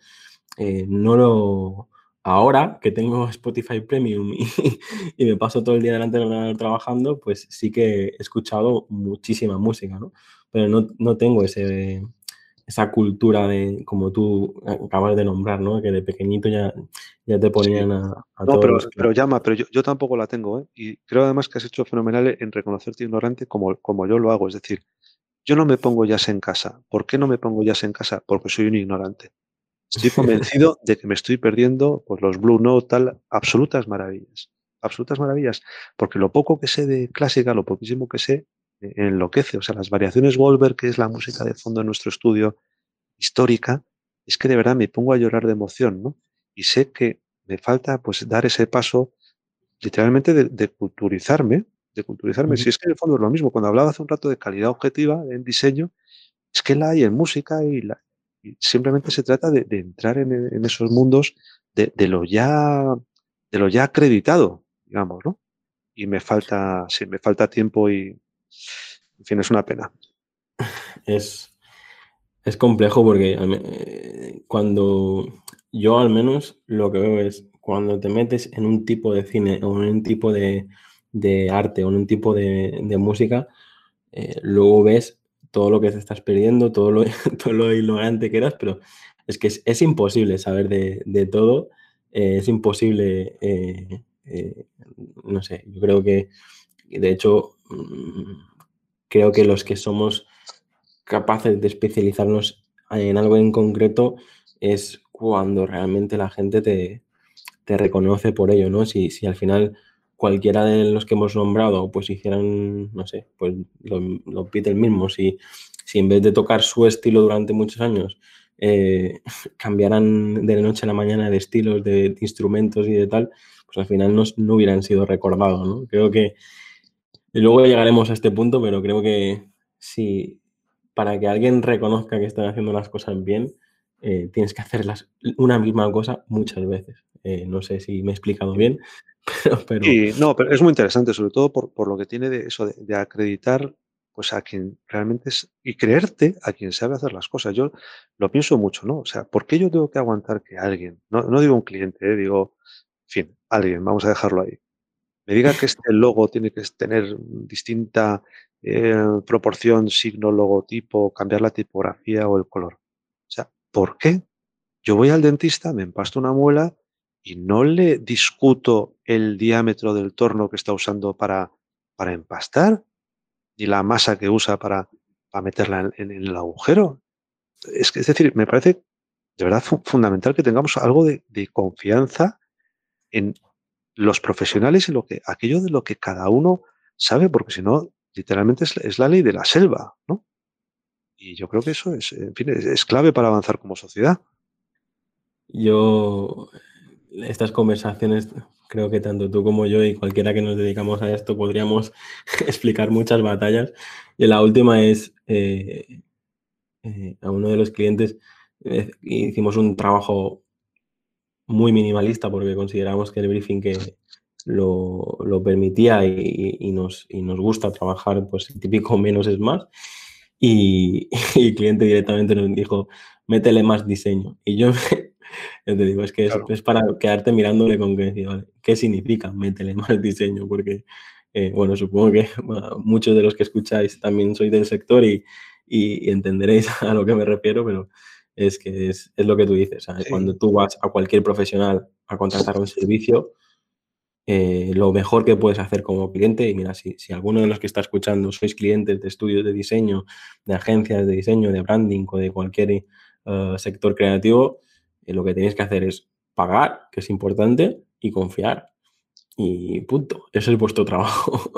A: eh, no lo... Ahora que tengo Spotify Premium y, y, me paso todo el día delante del ordenador trabajando, pues sí que he escuchado muchísima música, ¿no? Pero no, no tengo ese, esa cultura de, como tú acabas de nombrar, ¿no? Que de pequeñito ya, ya te ponían sí. a, a,
B: No,
A: todos
B: pero,
A: los
B: pero llama, pero yo, yo, tampoco la tengo, ¿eh? Y creo además que has hecho fenomenal en reconocerte ignorante como, como yo lo hago. Es decir, yo no me pongo jazz en casa. ¿Por qué no me pongo jazz en casa? Porque soy un ignorante. Estoy convencido de que me estoy perdiendo pues, los Blue Note, tal, absolutas maravillas. Absolutas maravillas. Porque lo poco que sé de clásica, lo poquísimo que sé, enloquece. O sea, las variaciones Goldberg, que es la música de fondo en nuestro estudio histórica, es que de verdad me pongo a llorar de emoción, ¿no? Y sé que me falta pues dar ese paso literalmente de, de culturizarme, de culturizarme. Uh -huh. Si es que en el fondo es lo mismo, cuando hablaba hace un rato de calidad objetiva en diseño, es que la hay en música y, la, simplemente se trata de, entrar en, esos mundos de, de, lo ya de lo ya acreditado, digamos, ¿no? Y me falta, sí, me falta tiempo y, en fin, es una pena.
A: Es, es complejo porque eh, cuando yo al menos lo que veo es cuando te metes en un tipo de cine o en un tipo de, de arte o en un tipo de, de música, eh, luego ves todo lo que te estás perdiendo, todo lo, todo lo ignorante que eras, pero es que es, imposible saber de, de todo, eh, es imposible, eh, eh, no sé, yo creo que, de hecho, mm, creo que los que somos capaces de especializarnos en algo en concreto es cuando realmente la gente te, te reconoce por ello, ¿no? Si, si, al final cualquiera de los que hemos nombrado pues hicieran, no sé, pues lo, Beatles mismos, si, si en vez de tocar su estilo durante muchos años eh, cambiaran de la noche a la mañana de estilos, de, instrumentos y de tal, pues al final no, no hubieran sido recordados, ¿no? Creo que luego llegaremos a este punto, pero creo que si para que alguien reconozca que están haciendo las cosas bien, eh, tienes que hacer las, una misma cosa muchas veces. Eh, no sé si me he explicado bien, pero...
B: no, pero es muy interesante, sobre todo por, por lo que tiene de eso, de, acreditar pues a quien realmente es, y creerte a quien sabe hacer las cosas. Yo lo pienso mucho, ¿no? O sea, ¿por qué yo tengo que aguantar que alguien, no, no digo un cliente, eh, digo, en fin, alguien, vamos a dejarlo ahí, me diga que este logo tiene que tener distinta proporción, signo, logotipo, cambiar la tipografía o el color. ¿Por qué? Yo voy al dentista, me empasto una muela y no le discuto el diámetro del torno que está usando para, para empastar, ni la masa que usa para, para meterla en, el agujero. Es, es decir, me parece de verdad fundamental que tengamos algo de, de confianza en los profesionales y lo que, aquello de lo que cada uno sabe, porque si no, literalmente es, es, la ley de la selva, ¿no? Y yo creo que eso es, en fin, es, es clave para avanzar como sociedad.
A: Yo, estas conversaciones, creo que tanto tú como yo y cualquiera que nos dedicamos a esto podríamos explicar muchas batallas. Y la última es, eh, eh, a uno de los clientes eh, hicimos un trabajo muy minimalista porque consideramos que el briefing que lo, lo permitía y, y, nos, y nos gusta trabajar, pues el típico menos es más. Y, y, el cliente directamente nos dijo, métele más diseño. Y yo, yo te digo, es que es, claro. es para quedarte mirándole con que decir, vale, ¿qué significa métele más diseño? Porque, eh, bueno, supongo que bueno, muchos de los que escucháis también sois del sector y, y, entenderéis a lo que me refiero, pero es que es, es lo que tú dices. Sí. Cuando tú vas a cualquier profesional a contratar un servicio, eh, lo mejor que puedes hacer como cliente, y mira, si, si, alguno de los que está escuchando sois clientes de estudios de diseño, de agencias de diseño, de branding o de cualquier uh, sector creativo, lo que tenéis que hacer es pagar, que es importante, y confiar. Y punto. Ese es vuestro trabajo.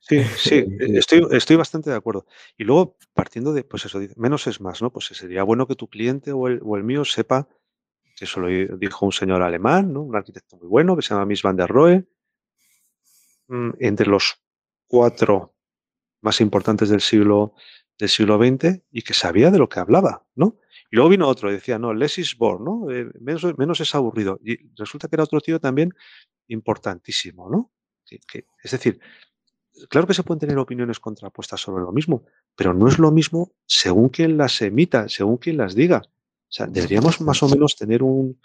B: Sí, sí, estoy, estoy bastante de acuerdo. Y luego, partiendo de, pues eso, menos es más, ¿no? Pues sería bueno que tu cliente o el, o el mío sepa, eso lo dijo un señor alemán, ¿no? Un arquitecto muy bueno que se llama Mies van der Rohe, mm, entre los cuatro más importantes del siglo, del siglo XX y que sabía de lo que hablaba, ¿no? Y luego vino otro y decía, no, less more, ¿no? Eh, menos, menos, es aburrido. Y resulta que era otro tío también importantísimo, ¿no? es decir, claro que se pueden tener opiniones contrapuestas sobre lo mismo, pero no es lo mismo según quien las emita, según quien las diga. Deberíamos más o menos tener un,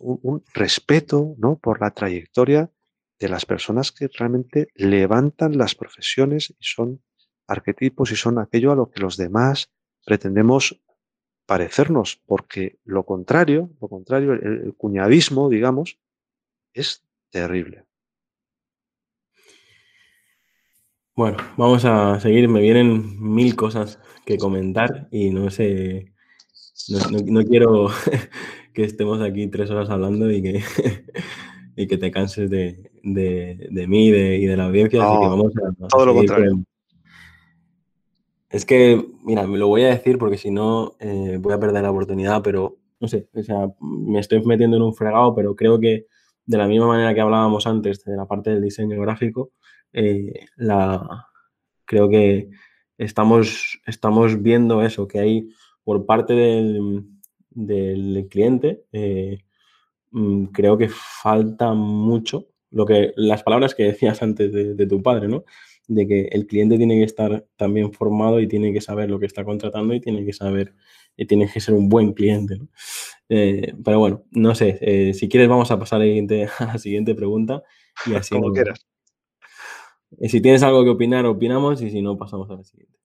B: un, respeto ¿no? por la trayectoria de las personas que realmente levantan las profesiones y son arquetipos y son aquello a lo que los demás pretendemos parecernos, porque lo contrario, lo contrario, el cuñadismo, digamos, es terrible.
A: Bueno, vamos a seguir. Me vienen mil cosas que comentar y no sé, no, quiero que estemos aquí tres horas hablando y que, y que te canses de, mí y de, la audiencia. así que vamos a,
B: todo lo contrario.
A: Es que, mira, me lo voy a decir porque si no eh, voy a perder la oportunidad, pero no sé, o sea, me estoy metiendo en un fregado, pero creo que de la misma manera que hablábamos antes de la parte del diseño gráfico, eh, la, creo que estamos, estamos viendo eso, que hay por parte del, del cliente, eh, mm, creo que falta mucho lo que las palabras que decías antes de, tu padre, ¿no? De que el cliente tiene que estar también formado y tiene que saber lo que está contratando y tiene que saber y tiene que ser un buen cliente. Eh, pero bueno, no sé, si quieres vamos a pasar a la siguiente, pregunta y así
B: Como quieras.
A: Si tienes algo que opinar, opinamos y si no, pasamos a la siguiente.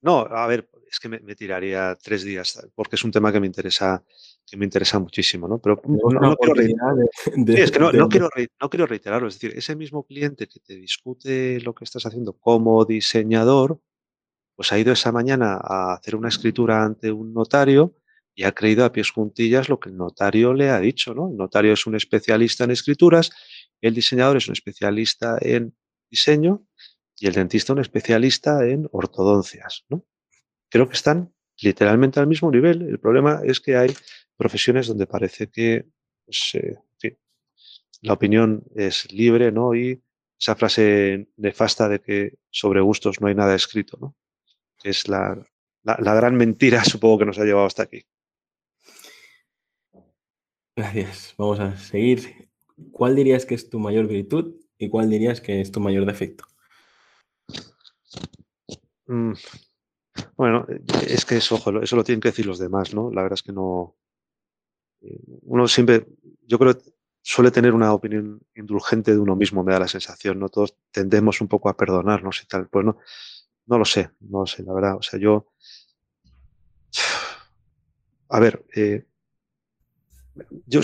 B: No, a ver, es que me, tiraría tres días porque es un tema que me interesa que me interesa muchísimo, ¿no? Pero no, quiero, reiterarlo. Es decir, ese mismo cliente que te discute lo que estás haciendo como diseñador, pues ha ido esa mañana a hacer una escritura ante un notario y ha creído a pies juntillas lo que el notario le ha dicho, ¿no? El notario es un especialista en escrituras, el diseñador es un especialista en diseño y el dentista un especialista en ortodoncias. ¿no? Creo que están literalmente al mismo nivel. El problema es que hay profesiones donde parece que pues, eh, la opinión es libre ¿no? y esa frase nefasta de que sobre gustos no hay nada escrito, ¿no? es la, la gran mentira, supongo que nos ha llevado hasta aquí.
A: Gracias. Vamos a seguir. ¿Cuál dirías que es tu mayor virtud ¿Y cuál dirías que es tu mayor defecto?
B: Bueno, es que eso, eso lo tienen que decir los demás, ¿no? La verdad es que no. Eh, uno siempre, yo creo, suele tener una opinión indulgente de uno mismo, me da la sensación, ¿no? Todos tendemos un poco a perdonarnos y tal. Pues no, no lo sé, no lo sé, la verdad. O sea, yo. A ver, eh, yo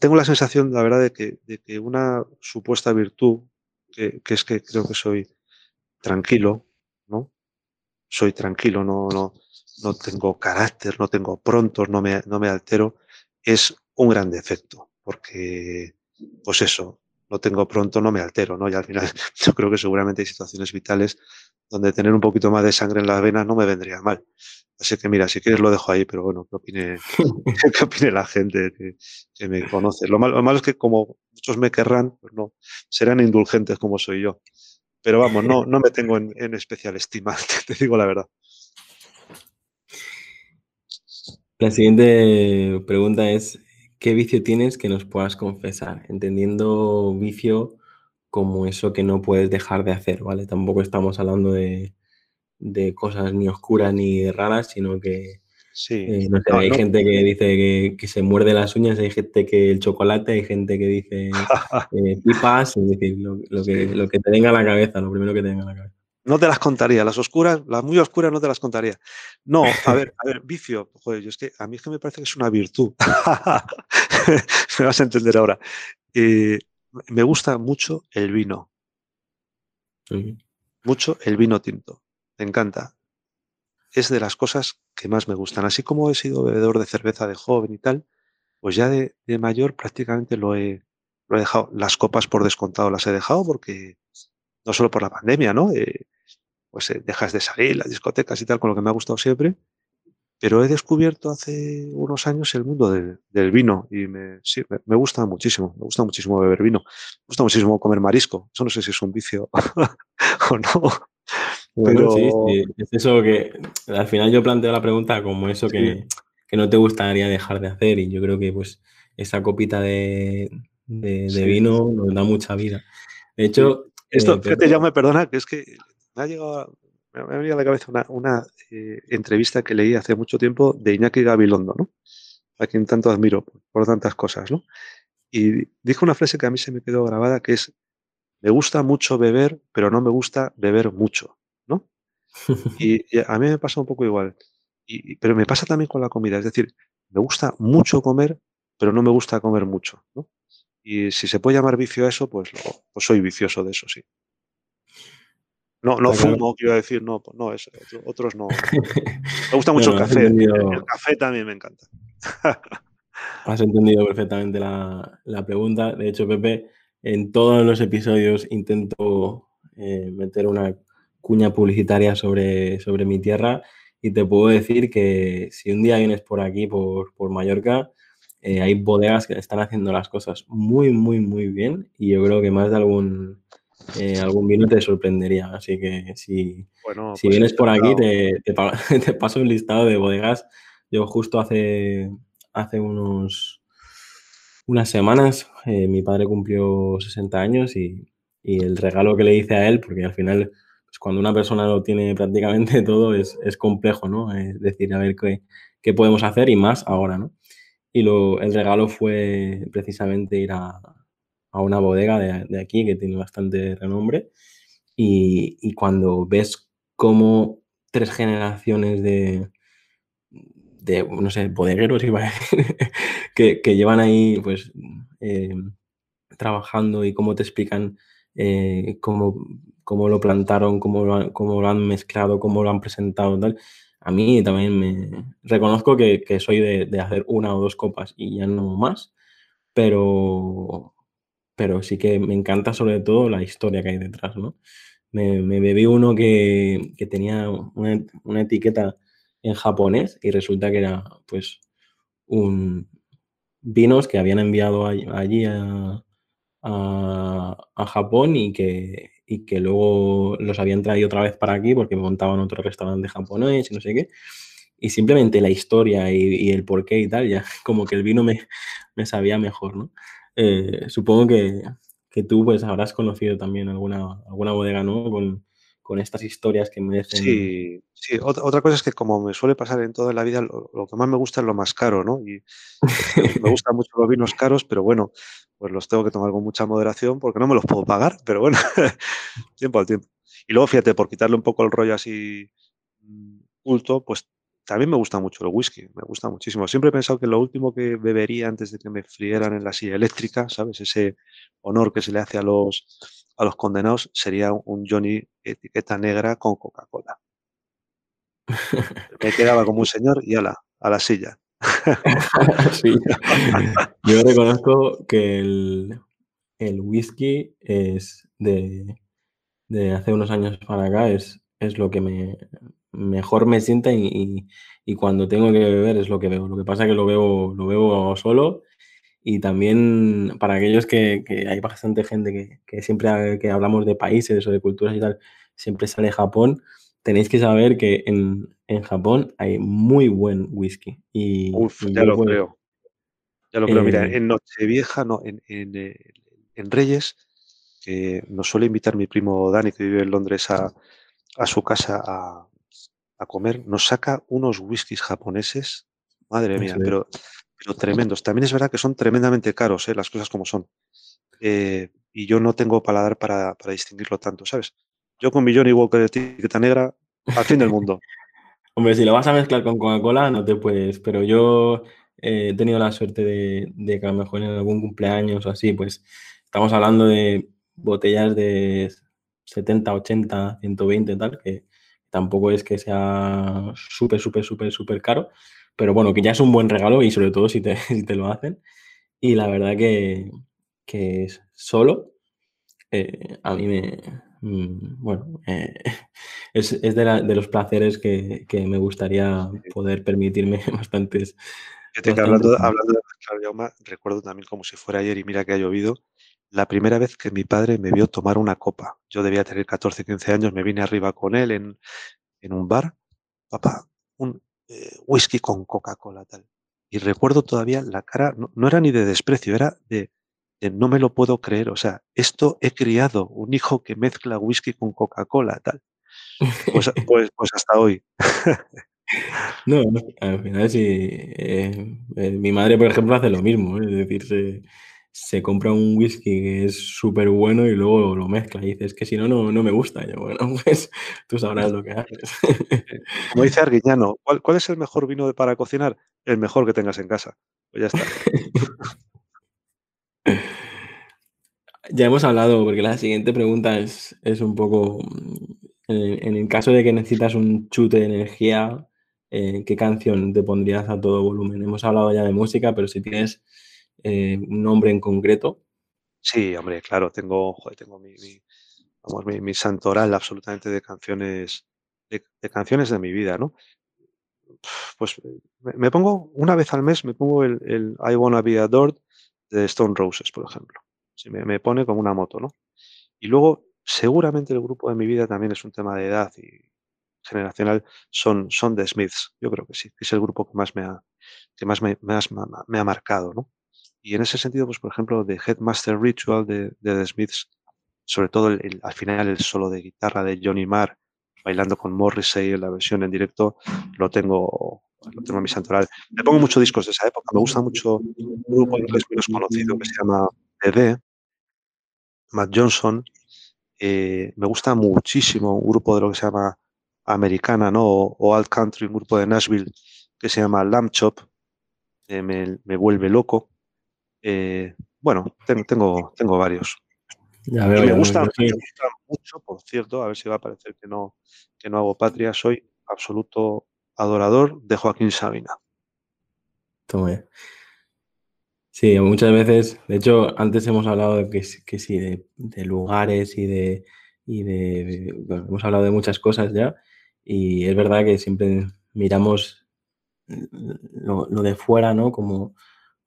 B: tengo la sensación, la verdad, de que, una supuesta virtud, que, es que creo que soy tranquilo, ¿no? Soy tranquilo, no, no, no tengo carácter, no tengo prontos, no me, no me altero, es un gran defecto, porque, pues eso, no tengo pronto, no me altero, ¿no? Y al final yo creo que seguramente hay situaciones vitales donde tener un poquito más de sangre en las venas no me vendría mal. Así que mira, si quieres lo dejo ahí, pero bueno, ¿qué opine, qué opine la gente que, me conoce? Lo malo, es que como muchos me querrán, pues no, serán indulgentes como soy yo. Pero vamos, no, no me tengo en, especial estima, te, digo la verdad.
A: La siguiente pregunta es, ¿qué vicio tienes que nos puedas confesar? Entendiendo vicio como eso que no puedes dejar de hacer, ¿vale? Tampoco estamos hablando de, de cosas ni oscuras ni raras, sino que
B: sí.
A: Eh, hay gente que dice que, se muerde las uñas, hay gente que el chocolate, hay gente que dice eh, pipas, es decir, lo, que, lo que te venga a la cabeza, lo primero que te venga a la cabeza.
B: No te las contaría, las oscuras, las muy oscuras no te las contaría. No, a ver, a ver, vicio, joder, yo es que a mí es que me parece que es una virtud. me vas a entender ahora. Eh, me gusta mucho el vino. Mucho el vino tinto me encanta. Es de las cosas que más me gustan. Así como he sido bebedor de cerveza de joven y tal, pues ya de, mayor prácticamente lo he, lo he dejado. Las copas por descontado las he dejado porque no solo por la pandemia, ¿no? Eh, pues eh, dejas de salir, las discotecas y tal, con lo que me ha gustado siempre. Pero he descubierto hace unos años el mundo del vino y me, sí, me, gusta muchísimo, me gusta muchísimo beber vino, me gusta muchísimo comer marisco. Eso no sé si es un vicio o no.
A: Bueno, sí, sí, es eso que al final yo planteo la pregunta como eso que, que, no te gustaría dejar de hacer y yo creo que pues esa copita de, de, vino nos da mucha vida. De hecho...
B: Esto, eh, fíjate, ya me perdona, que es que me ha llegado me ha venido a la cabeza una, eh, entrevista que leí hace mucho tiempo de Iñaki Gabilondo, ¿no? A quien tanto admiro por tantas cosas, ¿no? Y dijo una frase que a mí se me quedó grabada que es, me gusta mucho beber, pero no me gusta beber mucho, ¿no? Y, a mí me pasa un poco igual. Y, pero me pasa también con la comida, es decir, me gusta mucho comer, pero no me gusta comer mucho, ¿no? Y si se puede llamar vicio a eso, pues, pues soy vicioso de eso, sí. No, no fumo, quiero decir, no, pues no, otros no. Me gusta mucho el café. El, café también me encanta.
A: has entendido perfectamente la, pregunta. De hecho, Pepe, en todos los episodios intento eh, meter una cuña publicitaria sobre, sobre mi tierra y te puedo decir que si un día vienes por aquí, por, Mallorca, eh, hay bodegas que están haciendo las cosas muy, muy, muy bien y yo creo que más de algún eh, algún vino te sorprendería. Así que si, si pues vienes por aquí, te, paso un listado de bodegas. Yo justo hace, hace unos, unas semanas eh, mi padre cumplió 60 años y, el regalo que le hice a él, porque al final pues cuando una persona lo tiene prácticamente todo es, complejo, ¿no? Es decir, a ver qué, qué, podemos hacer y más ahora, ¿no? Y lo, el regalo fue precisamente ir a, a una bodega de, aquí que tiene bastante renombre y, cuando ves cómo tres generaciones de, de no sé, bodegueros que, que, llevan ahí pues eh, trabajando y cómo te explican eh, cómo, cómo, lo plantaron, cómo lo, han mezclado, cómo lo han presentado, tal. A mí también me reconozco que, soy de, hacer una o dos copas y ya no más, pero, pero sí que me encanta sobre todo la historia que hay detrás, ¿no? Me, bebí uno que, tenía una, etiqueta en japonés y resulta que era, pues, un vinos que habían enviado allí a, Japón y que, y que luego los habían traído otra vez para aquí porque montaban otro restaurante japonés y no sé qué. Y simplemente la historia y, el porqué y tal, ya como que el vino me, me sabía mejor, ¿no? Eh, supongo que, que, tú pues habrás conocido también alguna, alguna bodega, ¿no? Con, con estas historias que merecen.
B: Sí, sí. Otra, cosa es que como me suele pasar en toda la vida, lo, que más me gusta es lo más caro, ¿no? Y me gustan mucho los vinos caros, pero bueno, pues los tengo que tomar con mucha moderación porque no me los puedo pagar, pero bueno, tiempo al tiempo. Y luego, fíjate, por quitarle un poco el rollo así mm, culto, pues también me gusta mucho el whisky, me gusta muchísimo. Siempre he pensado que lo último que bebería antes de que me frieran en la silla eléctrica, ¿sabes? Ese honor que se le hace a los, a los condenados sería un Johnny etiqueta negra con Coca-Cola. Me quedaba como un señor y a la, a la silla.
A: Yo reconozco que el, el whisky es de, de hace unos años para acá, es, es lo que me, mejor me sienta y, cuando tengo que beber es lo que veo. Lo que pasa es que lo veo, lo veo solo y también para aquellos que, hay bastante gente que, siempre que hablamos de países o de culturas y tal, siempre sale Japón, tenéis que saber que en, Japón hay muy buen whisky. Y,
B: Uf, ya lo creo. Ya lo creo. Mira, eh, en Nochevieja, no, en, en, eh, en Reyes, que nos suele invitar mi primo Dani, que vive en Londres, a, a su casa a, a comer, nos saca unos whiskies japoneses, madre mía, pero, tremendos. También es verdad que son tremendamente caros, ¿eh? las cosas como son. Eh, y yo no tengo paladar para, para, distinguirlo tanto, ¿sabes? Yo con mi Johnny Walker de etiqueta negra, al fin del mundo.
A: Hombre, si lo vas a mezclar con Coca-Cola, no te puedes, pero yo eh, he tenido la suerte de, de, que a lo mejor en algún cumpleaños o así, pues estamos hablando de botellas de 70, 80, 120, tal, que, tampoco es que sea súper, súper, súper, súper caro, pero bueno, que ya es un buen regalo y sobre todo si te, si te lo hacen. Y la verdad que, que solo eh, a mí me, mm, bueno, eh, es, es de, la, de, los placeres que, que, me gustaría poder permitirme bastantes.
B: bastantes hablando, hablando de Claudia recuerdo también como si fuera ayer y mira que ha llovido, la primera vez que mi padre me vio tomar una copa. Yo debía tener 14, 15 años, me vine arriba con él en, en un bar. Papá, un eh, whisky con Coca-Cola, tal. Y recuerdo todavía la cara, no, no, era ni de desprecio, era de, de no me lo puedo creer. O sea, esto he criado, un hijo que mezcla whisky con Coca-Cola, tal. Pues, pues, pues hasta hoy.
A: No, al final sí. Eh, eh, mi madre, por ejemplo, hace lo mismo. ¿eh? Es decir, se, compra un whisky que es súper bueno y luego lo mezcla. Y dices que si no, no, no me gusta. Y yo, bueno, pues tú sabrás lo que haces.
B: Como dice Arguiñano, ¿cuál, ¿cuál, es el mejor vino para cocinar? El mejor que tengas en casa. Pues ya está.
A: Ya hemos hablado, porque la siguiente pregunta es, es un poco, en, en, el caso de que necesitas un chute de energía, eh, ¿qué canción te pondrías a todo volumen? Hemos hablado ya de música, pero si tienes eh, un nombre en concreto.
B: Sí, hombre, claro, tengo, joder, tengo mi, vamos, mi, mi, santoral absolutamente de canciones, de, canciones de mi vida, ¿no? Pues me, pongo, una vez al mes, me pongo el, I Wanna Be Adored de Stone Roses, por ejemplo. Si me, me pone como una moto, ¿no? Y luego, seguramente el grupo de mi vida también es un tema de edad y generacional son, son The Smiths. Yo creo que sí, es el grupo que más me ha, que más me, más me ha marcado, ¿no? Y en ese sentido, pues por ejemplo, The Headmaster Ritual de, de The Smiths, sobre todo al final el solo de guitarra de Johnny Marr bailando con Morrissey en la versión en directo, lo tengo, lo tengo en mi santoral. Me pongo muchos discos de esa época. Me gusta mucho un grupo inglés menos conocido que se llama The Matt Johnson. Eh, me gusta muchísimo un grupo de lo que se llama americana, ¿no? O, o alt country, un grupo de Nashville que se llama Lamb Chop, eh, me, me, vuelve loco. Eh, bueno, ten, tengo, tengo varios.
A: Ya veo,
B: y me, gusta, me mucho, por cierto, a ver si va a parecer que no, que no hago patria, soy absoluto adorador de Joaquín Sabina.
A: Toma ya. Sí, muchas veces, de hecho, antes hemos hablado de que, que sí, de, de lugares y de, y de, bueno, hemos hablado de muchas cosas ya, y es verdad que siempre miramos lo, lo de fuera, ¿no? Como,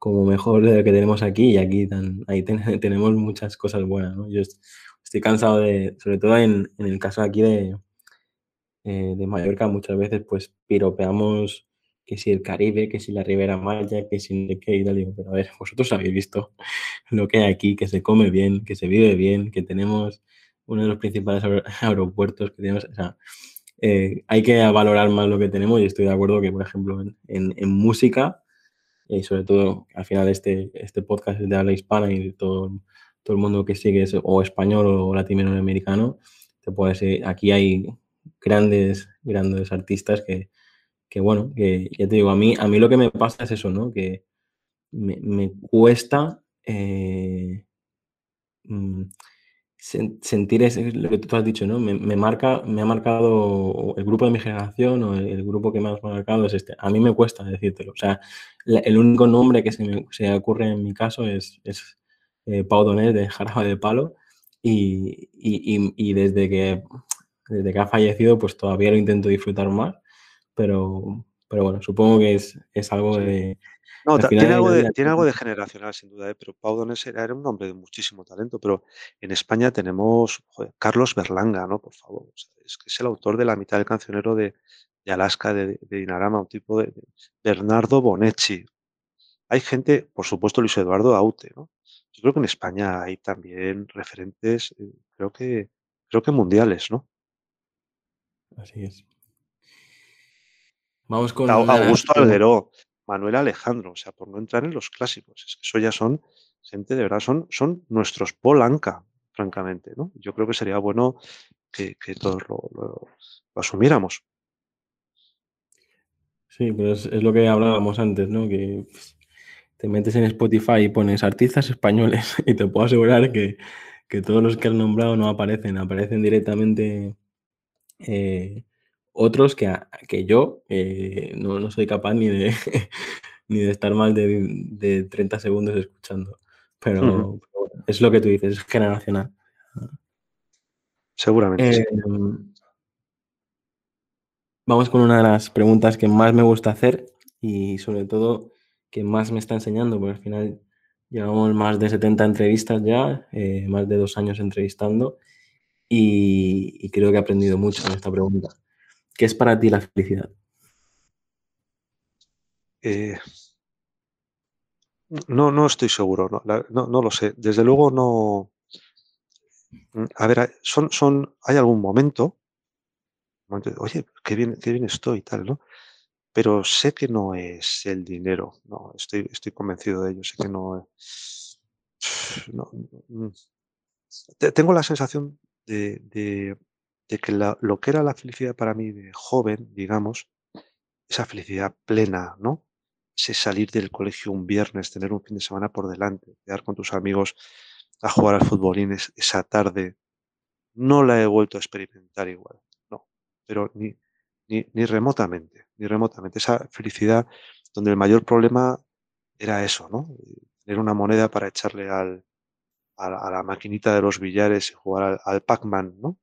A: como mejor de lo que tenemos aquí y aquí tan, ahí ten, tenemos muchas cosas buenas, ¿no? Yo estoy cansado de, sobre todo en, en el caso aquí de, eh, de Mallorca, muchas veces pues piropeamos que si el Caribe, que si la Ribera Maya, que si de qué y tal, digo, pero a ver, vosotros habéis visto lo que hay aquí, que se come bien, que se vive bien, que tenemos uno de los principales aeropuertos que tenemos, o sea, eh, hay que valorar más lo que tenemos y estoy de acuerdo que, por ejemplo, en, en, en música, y sobre todo al final este, este podcast de habla hispana y todo, todo el mundo que sigue es o español o latinoamericano, te puede decir, aquí hay grandes, grandes artistas que, que, bueno, que ya te digo, a mí, a mí lo que me pasa es eso, ¿no? Que me, me cuesta eh, mm, sentir ese, lo que tú has dicho, ¿no? Me, me, marca, me ha marcado el grupo de mi generación o el, el, grupo que me ha marcado es este. A mí me cuesta decírtelo. O sea, la, el único nombre que se me, se ocurre en mi caso es, es eh, Pau Donés de Jarabe de Palo y, y, y, desde, que, desde que ha fallecido pues todavía lo intento disfrutar más, pero, pero bueno, supongo que es, es algo de,
B: no, tiene algo, de, tiene algo de generacional, sin duda, ¿eh? pero Pau Donés era, era, un hombre de muchísimo talento, pero en España tenemos joder, Carlos Berlanga, ¿no? Por favor, o sea, es que es el autor de la mitad del cancionero de, de Alaska, de, de, Dinarama, un tipo de, de, Bernardo Bonetti. Hay gente, por supuesto, Luis Eduardo Aute, ¿no? Yo creo que en España hay también referentes, eh, creo que, creo que mundiales, ¿no?
A: Así es. Vamos con
B: Augusto la... Algueró, Manuel Alejandro, o sea, por no entrar en los clásicos. Eso ya son gente de verdad, son, son nuestros Polanca, francamente, ¿no? Yo creo que sería bueno que, todos lo, lo, asumiéramos.
A: Sí, pero es, lo que hablábamos antes, ¿no? Que te metes en Spotify y pones artistas españoles y te puedo asegurar que, que todos los que has nombrado no aparecen, aparecen directamente eh, otros que, que yo eh, no, no, soy capaz ni de, ni de estar más de, de 30 segundos escuchando. Pero, uh -huh. pero, es lo que tú dices, es generacional.
B: Seguramente.
A: Eh,
B: sí.
A: Vamos con una de las preguntas que más me gusta hacer y sobre todo que más me está enseñando, porque al final llevamos más de 70 entrevistas ya, eh, más de dos años entrevistando y, y, creo que he aprendido mucho en esta pregunta. ¿Qué es para ti la felicidad?
B: Eh, no, no estoy seguro, no, no, no, lo sé. Desde luego no. A ver, son, son, hay algún momento, oye, qué bien, qué bien estoy y tal, ¿no? Pero sé que no es el dinero, no, estoy, estoy convencido de ello, sé que no. No, no, tengo la sensación de, de que la, lo que era la felicidad para mí de joven, digamos, esa felicidad plena, ¿no? Ese salir del colegio un viernes, tener un fin de semana por delante, quedar con tus amigos a jugar al futbolín esa tarde, no la he vuelto a experimentar igual, no, pero ni, ni, remotamente, ni remotamente. Esa felicidad donde el mayor problema era eso, ¿no? Tener una moneda para echarle al, a, la, a la maquinita de los billares y jugar al, al Pac-Man, ¿no?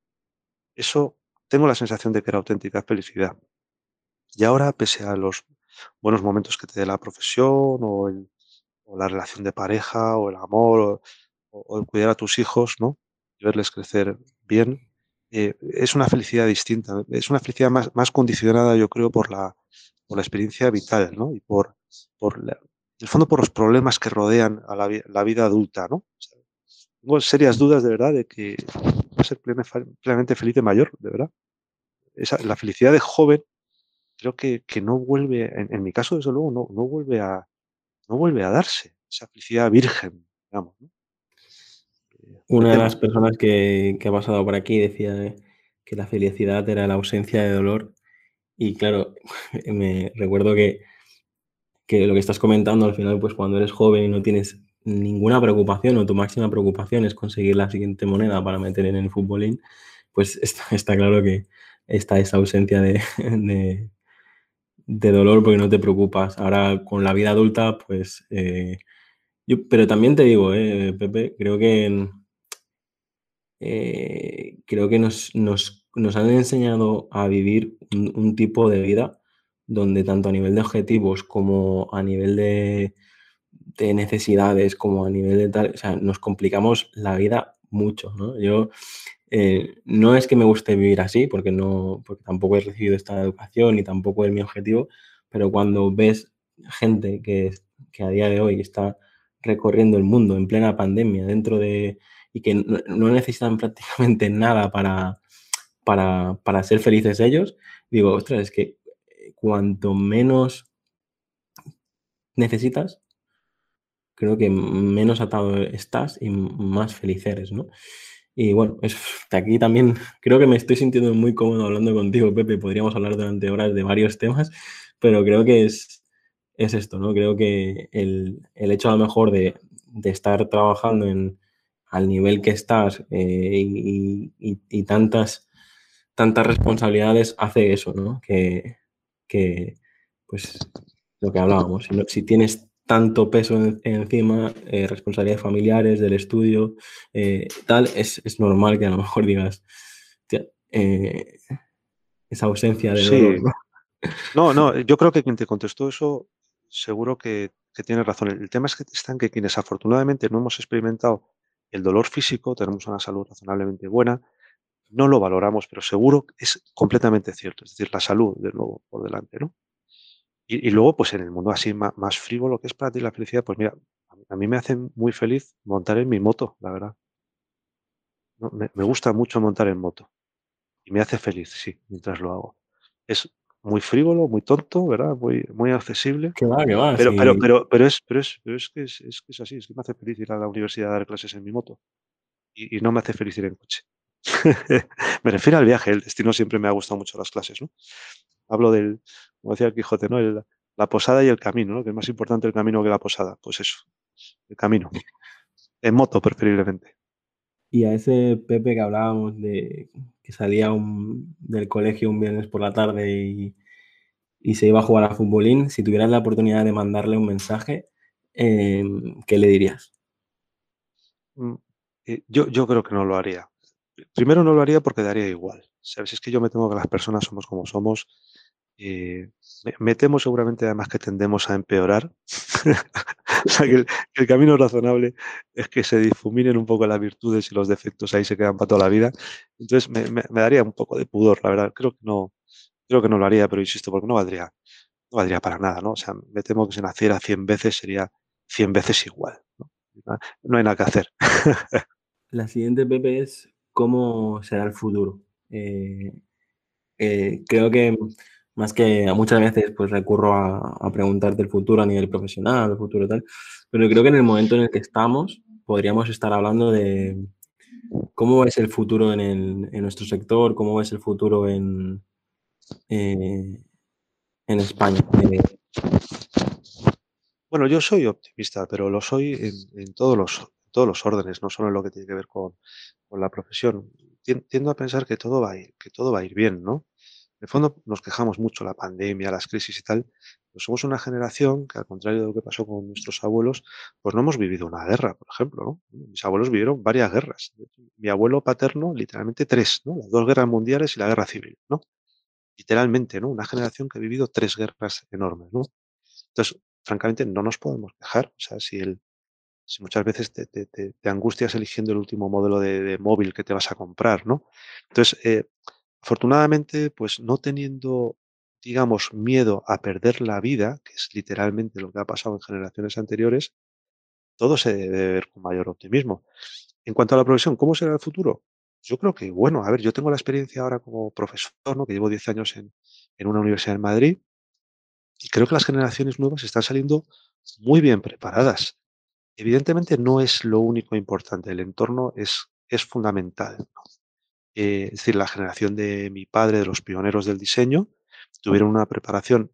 B: Eso tengo la sensación de que era auténtica felicidad. Y ahora, pese a los buenos momentos que te dé la profesión o, la relación de pareja o el amor o, el cuidar a tus hijos, ¿no? Y verles crecer bien, eh, es una felicidad distinta. Es una felicidad más, más condicionada, yo creo, por la, por la experiencia vital, ¿no? Y por, por la, el fondo, por los problemas que rodean a la, vida adulta, ¿no? Tengo serias dudas, de verdad, de que va a ser plenamente feliz de mayor, de verdad. Esa, la felicidad de joven creo que, que no vuelve, en, en, mi caso, desde luego, no, no, vuelve a, no vuelve a darse. Esa felicidad virgen, digamos. ¿no?
A: Una de las personas que, que, ha pasado por aquí decía que la felicidad era la ausencia de dolor. Y claro, me recuerdo que, que lo que estás comentando al final, pues cuando eres joven y no tienes ninguna preocupación o tu máxima preocupación es conseguir la siguiente moneda para meter en el futbolín, pues está, claro que está esa ausencia de, de, dolor porque no te preocupas. Ahora con la vida adulta, pues... Eh, yo, pero también te digo, eh, Pepe, creo que eh, creo que nos, nos, nos, han enseñado a vivir un, tipo de vida donde tanto a nivel de objetivos como a nivel de, de, necesidades, como a nivel de tal, o sea, nos complicamos la vida mucho, ¿no? Yo eh, no es que me guste vivir así, porque no, porque tampoco he recibido esta educación y tampoco es mi objetivo, pero cuando ves gente que, que a día de hoy está recorriendo el mundo en plena pandemia, dentro de, y que no, no necesitan prácticamente nada para, para, para, ser felices ellos, digo, ostras, es que cuanto menos necesitas, creo que menos atado estás y más feliz eres, ¿no? Y bueno, es, aquí también creo que me estoy sintiendo muy cómodo hablando contigo, Pepe. Podríamos hablar durante horas de varios temas, pero creo que es, es esto, ¿no? Creo que el, el hecho a lo mejor de, de estar trabajando en, al nivel que estás eh, y, y, tantas, tantas responsabilidades hace eso, ¿no? Que, que pues lo que hablábamos, si tienes tanto peso en, encima, eh, responsabilidades familiares, del estudio, eh, tal, es, es, normal que a lo mejor digas eh, esa ausencia de
B: sí. dolor. ¿no? no, no, yo creo que quien te contestó eso seguro que, que tiene razón. El tema es que están que quienes afortunadamente no hemos experimentado el dolor físico, tenemos una salud razonablemente buena, no lo valoramos, pero seguro es completamente cierto. Es decir, la salud, de nuevo, por delante, ¿no? Y, y luego, pues en el mundo así más, más, frívolo que es para ti la felicidad, pues mira, a mí me hace muy feliz montar en mi moto, la verdad. ¿No? Me, me, gusta mucho montar en moto. Y me hace feliz, sí, mientras lo hago. Es muy frívolo, muy tonto, ¿verdad? Muy, muy accesible.
A: Que va, que va.
B: Pero,
A: sí.
B: pero, pero, pero, es, pero, es, pero es, que es, es, que es así, es que me hace feliz ir a la universidad a dar clases en mi moto. Y, y no me hace feliz ir en coche. me refiero al viaje, el destino siempre me ha gustado mucho las clases, ¿no? Hablo del, como decía el Quijote, ¿no? El, la posada y el camino, ¿no? Que es más importante el camino que la posada. Pues eso, el camino. En moto, preferiblemente.
A: Y a ese Pepe que hablábamos de que salía un del colegio un viernes por la tarde y y se iba a jugar a futbolín, si tuvieras la oportunidad de mandarle un mensaje, em, ¿qué le dirías?
B: Mm, eh, yo yo creo que no lo haría. Primero, no lo haría porque daría igual, ¿sabes? Es que yo me temo que las personas somos como somos, eh, me temo seguramente además que tendemos a empeorar. O sea, que el camino razonable es que se difuminen un poco las virtudes y los defectos ahí se quedan para toda la vida. Entonces, me me me daría un poco de pudor, la verdad. Creo que no creo que no lo haría, pero insisto, porque no valdría no valdría para nada, ¿no? O sea, me temo que si naciera 100 veces sería 100 veces igual, no hay nada que hacer.
A: La siguiente, Pepe, es, ¿cómo será el futuro? Eh, eh, creo que más que muchas veces, pues, recurro a preguntarte el futuro a nivel profesional, el futuro tal, pero creo que en el momento en el que estamos, podríamos estar hablando de cómo es el futuro en el en nuestro sector, cómo ves el futuro en, eh, en España,
B: Bueno, yo soy optimista, pero lo soy en en todos los todos los órdenes, no solo en lo que tiene que ver con con la profesión. Tien tiendo a pensar que todo va a ir que todo va a ir bien, ¿no? El fondo, nos quejamos mucho, la pandemia, las crisis y tal, pero somos una generación que, al contrario de lo que pasó con nuestros abuelos, pues no hemos vivido una guerra, por ejemplo, ¿no? Mis abuelos vivieron varias guerras. Mi abuelo paterno, literalmente 3, ¿no? Las 2 guerras mundiales y la guerra civil, ¿no? Literalmente, ¿no? Una generación que ha vivido 3 guerras enormes, ¿no? Entonces, francamente, no nos podemos quejar. O sea, si el si muchas veces te te te angustias eligiendo el último modelo de de móvil que te vas a comprar, ¿no? Entonces, eh, afortunadamente, pues no teniendo, digamos, miedo a perder la vida, que es literalmente lo que ha pasado en generaciones anteriores, todo se debe ver con mayor optimismo. En cuanto a la profesión, ¿cómo será el futuro? Yo creo que, bueno, a ver, yo tengo la experiencia ahora como profesor, ¿no? Que llevo 10 años en en una universidad en Madrid y creo que las generaciones nuevas están saliendo muy bien preparadas. Evidentemente, no es lo único importante, el entorno es es fundamental, ¿no? Eh, es decir, la generación de mi padre, de los pioneros del diseño, tuvieron una preparación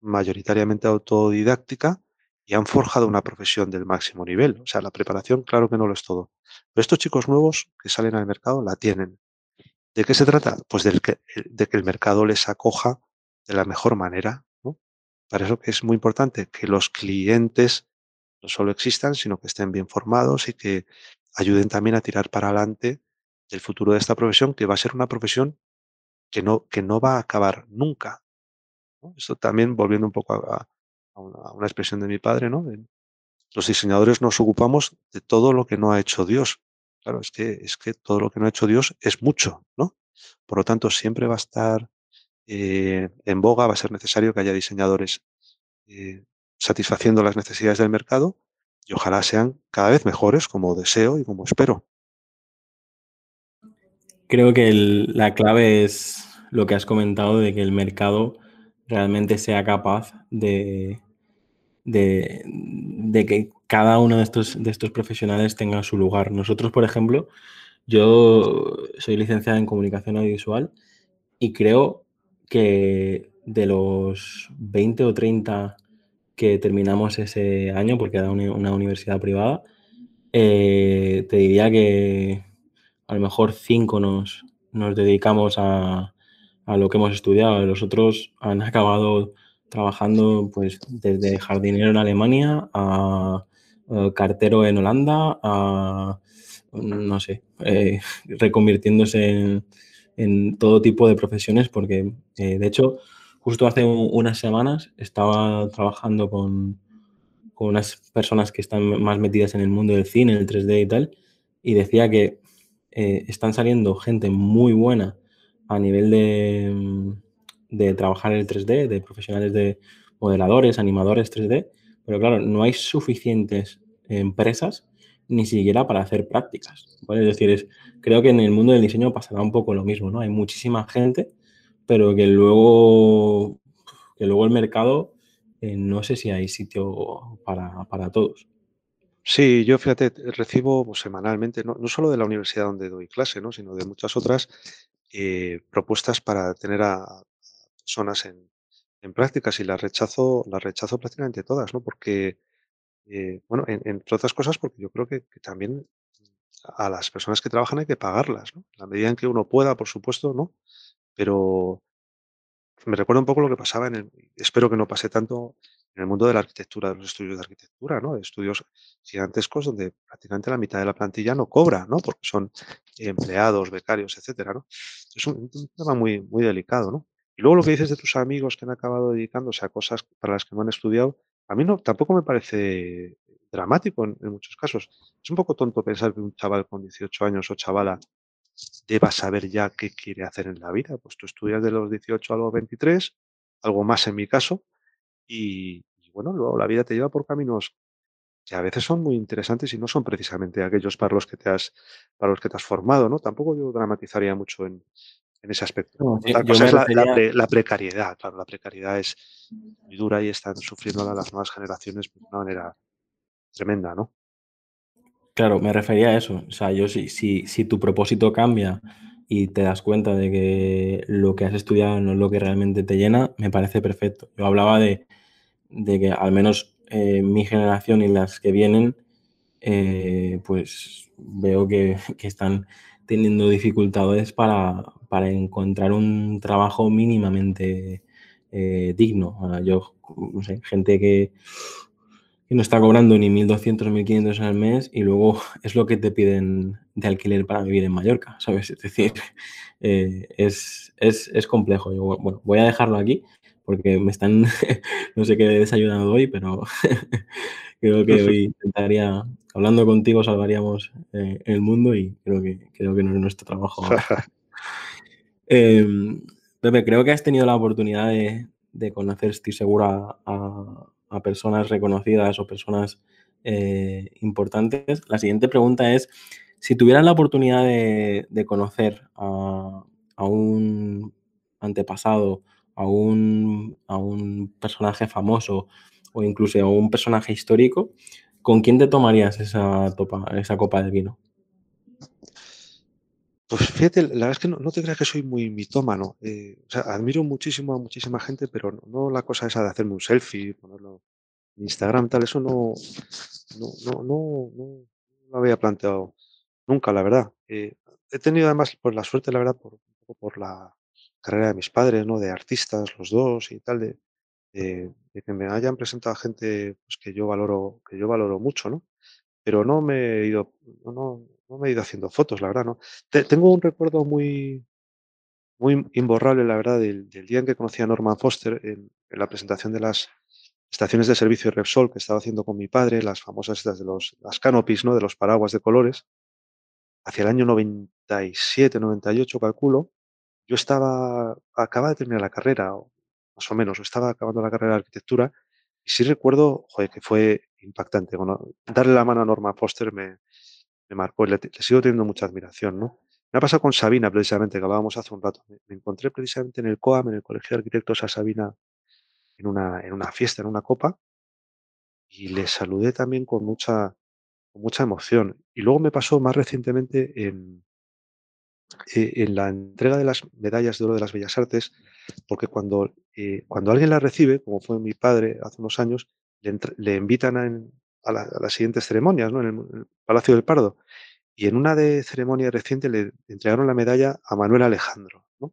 B: mayoritariamente autodidáctica y han forjado una profesión del máximo nivel. O sea, la preparación, claro que no lo es todo. Pero estos chicos nuevos que salen al mercado la tienen. ¿De qué se trata? Pues del que de que el mercado les acoja de la mejor manera, ¿no? Para eso que es muy importante que los clientes no solo existan, sino que estén bien formados y que ayuden también a tirar para adelante el futuro de esta profesión, que va a ser una profesión que no que no va a acabar nunca. Eso también volviendo un poco a una expresión de mi padre, ¿no? Los diseñadores nos ocupamos de todo lo que no ha hecho Dios. Claro, es que es que todo lo que no ha hecho Dios es mucho, ¿no? Por lo tanto, siempre va a estar, eh, en boga, va a ser necesario que haya diseñadores, eh, satisfaciendo las necesidades del mercado y ojalá sean cada vez mejores, como deseo y como espero.
A: Creo que la clave es lo que has comentado de que el mercado realmente sea capaz de de que cada uno de estos de estos profesionales tenga su lugar. Nosotros, por ejemplo, yo soy licenciado en comunicación audiovisual y creo que de los 20 o 30 que terminamos ese año, porque era una universidad privada, eh, te diría que a lo mejor 5 nos nos dedicamos a a lo que hemos estudiado, los otros han acabado trabajando, pues, desde jardinero en Alemania a, cartero en Holanda, a, no sé, eh, reconvirtiéndose en todo tipo de profesiones, porque, eh, de hecho, justo hace unas semanas estaba trabajando con con unas personas que están más metidas en el mundo del cine, el 3D y tal, y decía que, eh, están saliendo gente muy buena a nivel de, mm, trabajar el 3D, de profesionales de modeladores, animadores 3D, pero claro, no hay suficientes empresas ni siquiera para hacer prácticas. Es decir, es creo que en el mundo del diseño pasará un poco lo mismo, ¿no? Hay muchísima gente, pero que luego que luego el mercado, eh, no sé si hay sitio para para todos.
B: Sí, yo fíjate, recibo, pues, semanalmente, no no solo de la universidad donde doy clase, ¿no? Sino de muchas otras, eh, propuestas para tener a personas en en prácticas y las rechazo las rechazo prácticamente todas, ¿no? Porque, eh, bueno, en entre otras cosas, porque yo creo que también a las personas que trabajan hay que pagarlas, ¿no? La medida en que uno pueda, por supuesto, ¿no? Pero me recuerda un poco lo que pasaba en el espero que no pase tanto en el mundo de la arquitectura, de los estudios de arquitectura, ¿no? Estudios gigantescos donde prácticamente la mitad de la plantilla no cobra, ¿no? Porque son empleados, becarios, etcétera, ¿no? Es un, tema muy, muy delicado, ¿no? Y luego lo que dices de tus amigos que han acabado dedicándose a cosas para las que no han estudiado, a mí no, tampoco me parece dramático en muchos casos. Es un poco tonto pensar que un chaval con 18 años o chavala deba saber ya qué quiere hacer en la vida. Pues tú estudias de los 18 a los 23, algo más en mi caso, y, y bueno, luego la vida te lleva por caminos que a veces son muy interesantes y no son precisamente aquellos para los que te has, para los que te has formado, ¿no? Tampoco yo dramatizaría mucho en, en ese aspecto.
A: No,
B: Otra
A: yo
B: cosa es la, pre- la precariedad, claro, la precariedad es muy dura y están sufriendo las nuevas generaciones de una manera tremenda, ¿no?
A: Claro, me refería a eso. O sea, yo si, si, si tu propósito cambia y te das cuenta de que lo que has estudiado no es lo que realmente te llena, me parece perfecto. Yo hablaba de, de que al menos eh, mi generación y las que vienen, eh, pues veo que, que están teniendo dificultades para, para encontrar un trabajo mínimamente eh, digno. Yo, no sé, gente que, que no está cobrando ni 1.200 o 1.500 al mes y luego es lo que te piden de alquiler para vivir en Mallorca, ¿sabes? Es decir, es, es, es complejo. Bueno, voy a dejarlo aquí porque me están, no sé qué he desayunado hoy, pero creo que hoy intentaría, hablando contigo, salvaríamos eh, el mundo y creo que, creo que no es nuestro trabajo. Eh, Pepe, creo que has tenido la oportunidad de, de conocer, estoy segura, a, a personas reconocidas o personas eh, importantes. La siguiente pregunta es, si tuvieras la oportunidad de, de conocer a, a, un antepasado, a un, a un personaje famoso o incluso a un personaje histórico, ¿con quién te tomarías esa, topa, esa copa de vino?
B: Pues fíjate, la verdad es que no, te creas que soy muy mitómano. eh, o sea, admiro muchísimo a muchísima gente, pero no, la cosa esa de hacerme un selfie, ponerlo en Instagram, tal, eso no, no, no, no, lo había planteado nunca, la verdad. Eh, he tenido además pues, la suerte, la verdad, por, por la carrera de mis padres, ¿no? De artistas, los dos y tal, de, que me hayan presentado a gente pues, que yo valoro, que yo valoro mucho, ¿no? Pero no me he ido, no, me he ido haciendo fotos, la verdad, ¿no? Te- tengo un recuerdo muy, muy imborrable, la verdad, del, día en que conocí a Norman Foster en, en la presentación de las estaciones de servicio de Repsol que estaba haciendo con mi padre, las famosas de los, canopies, ¿no? De los paraguas de colores, hacia el año 97, 98, calculo. Yo estaba, acababa de terminar la carrera, más o menos, estaba acabando la carrera de arquitectura, y sí recuerdo, joder, que fue impactante. Bueno, darle la mano a Norman Foster me, marcó, le, le sigo teniendo mucha admiración, ¿no? Me ha pasado con Sabina, precisamente, que hablábamos hace un rato. Me, me encontré precisamente en el COAM, en el Colegio de Arquitectos, a Sabina en una, en una fiesta, en una copa, y le saludé también con mucha, con mucha emoción. Y luego me pasó más recientemente en, eh, en la entrega de las medallas de oro de las Bellas Artes, porque cuando, eh, cuando alguien la recibe, como fue mi padre hace unos años, le, le invitan a, a la- a las siguientes ceremonias, ¿no? En el, en el Palacio del Pardo. Y en una de ceremonia reciente le entregaron la medalla a Manuel Alejandro, ¿no?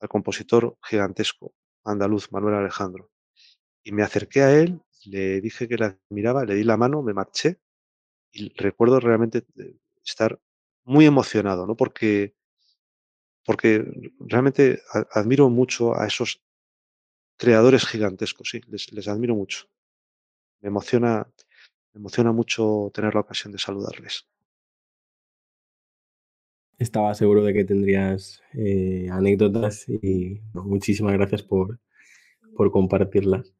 B: Al compositor gigantesco andaluz Manuel Alejandro. Y me acerqué a él, le dije que la admiraba, le di la mano, me marché y recuerdo realmente eh, estar muy emocionado, ¿no? Porque, porque realmente admiro mucho a esos creadores gigantescos, sí, les, admiro mucho. Me emociona, me emociona mucho tener la ocasión de saludarles.
A: Estaba seguro de que tendrías eh, anécdotas y muchísimas gracias por, por compartirlas.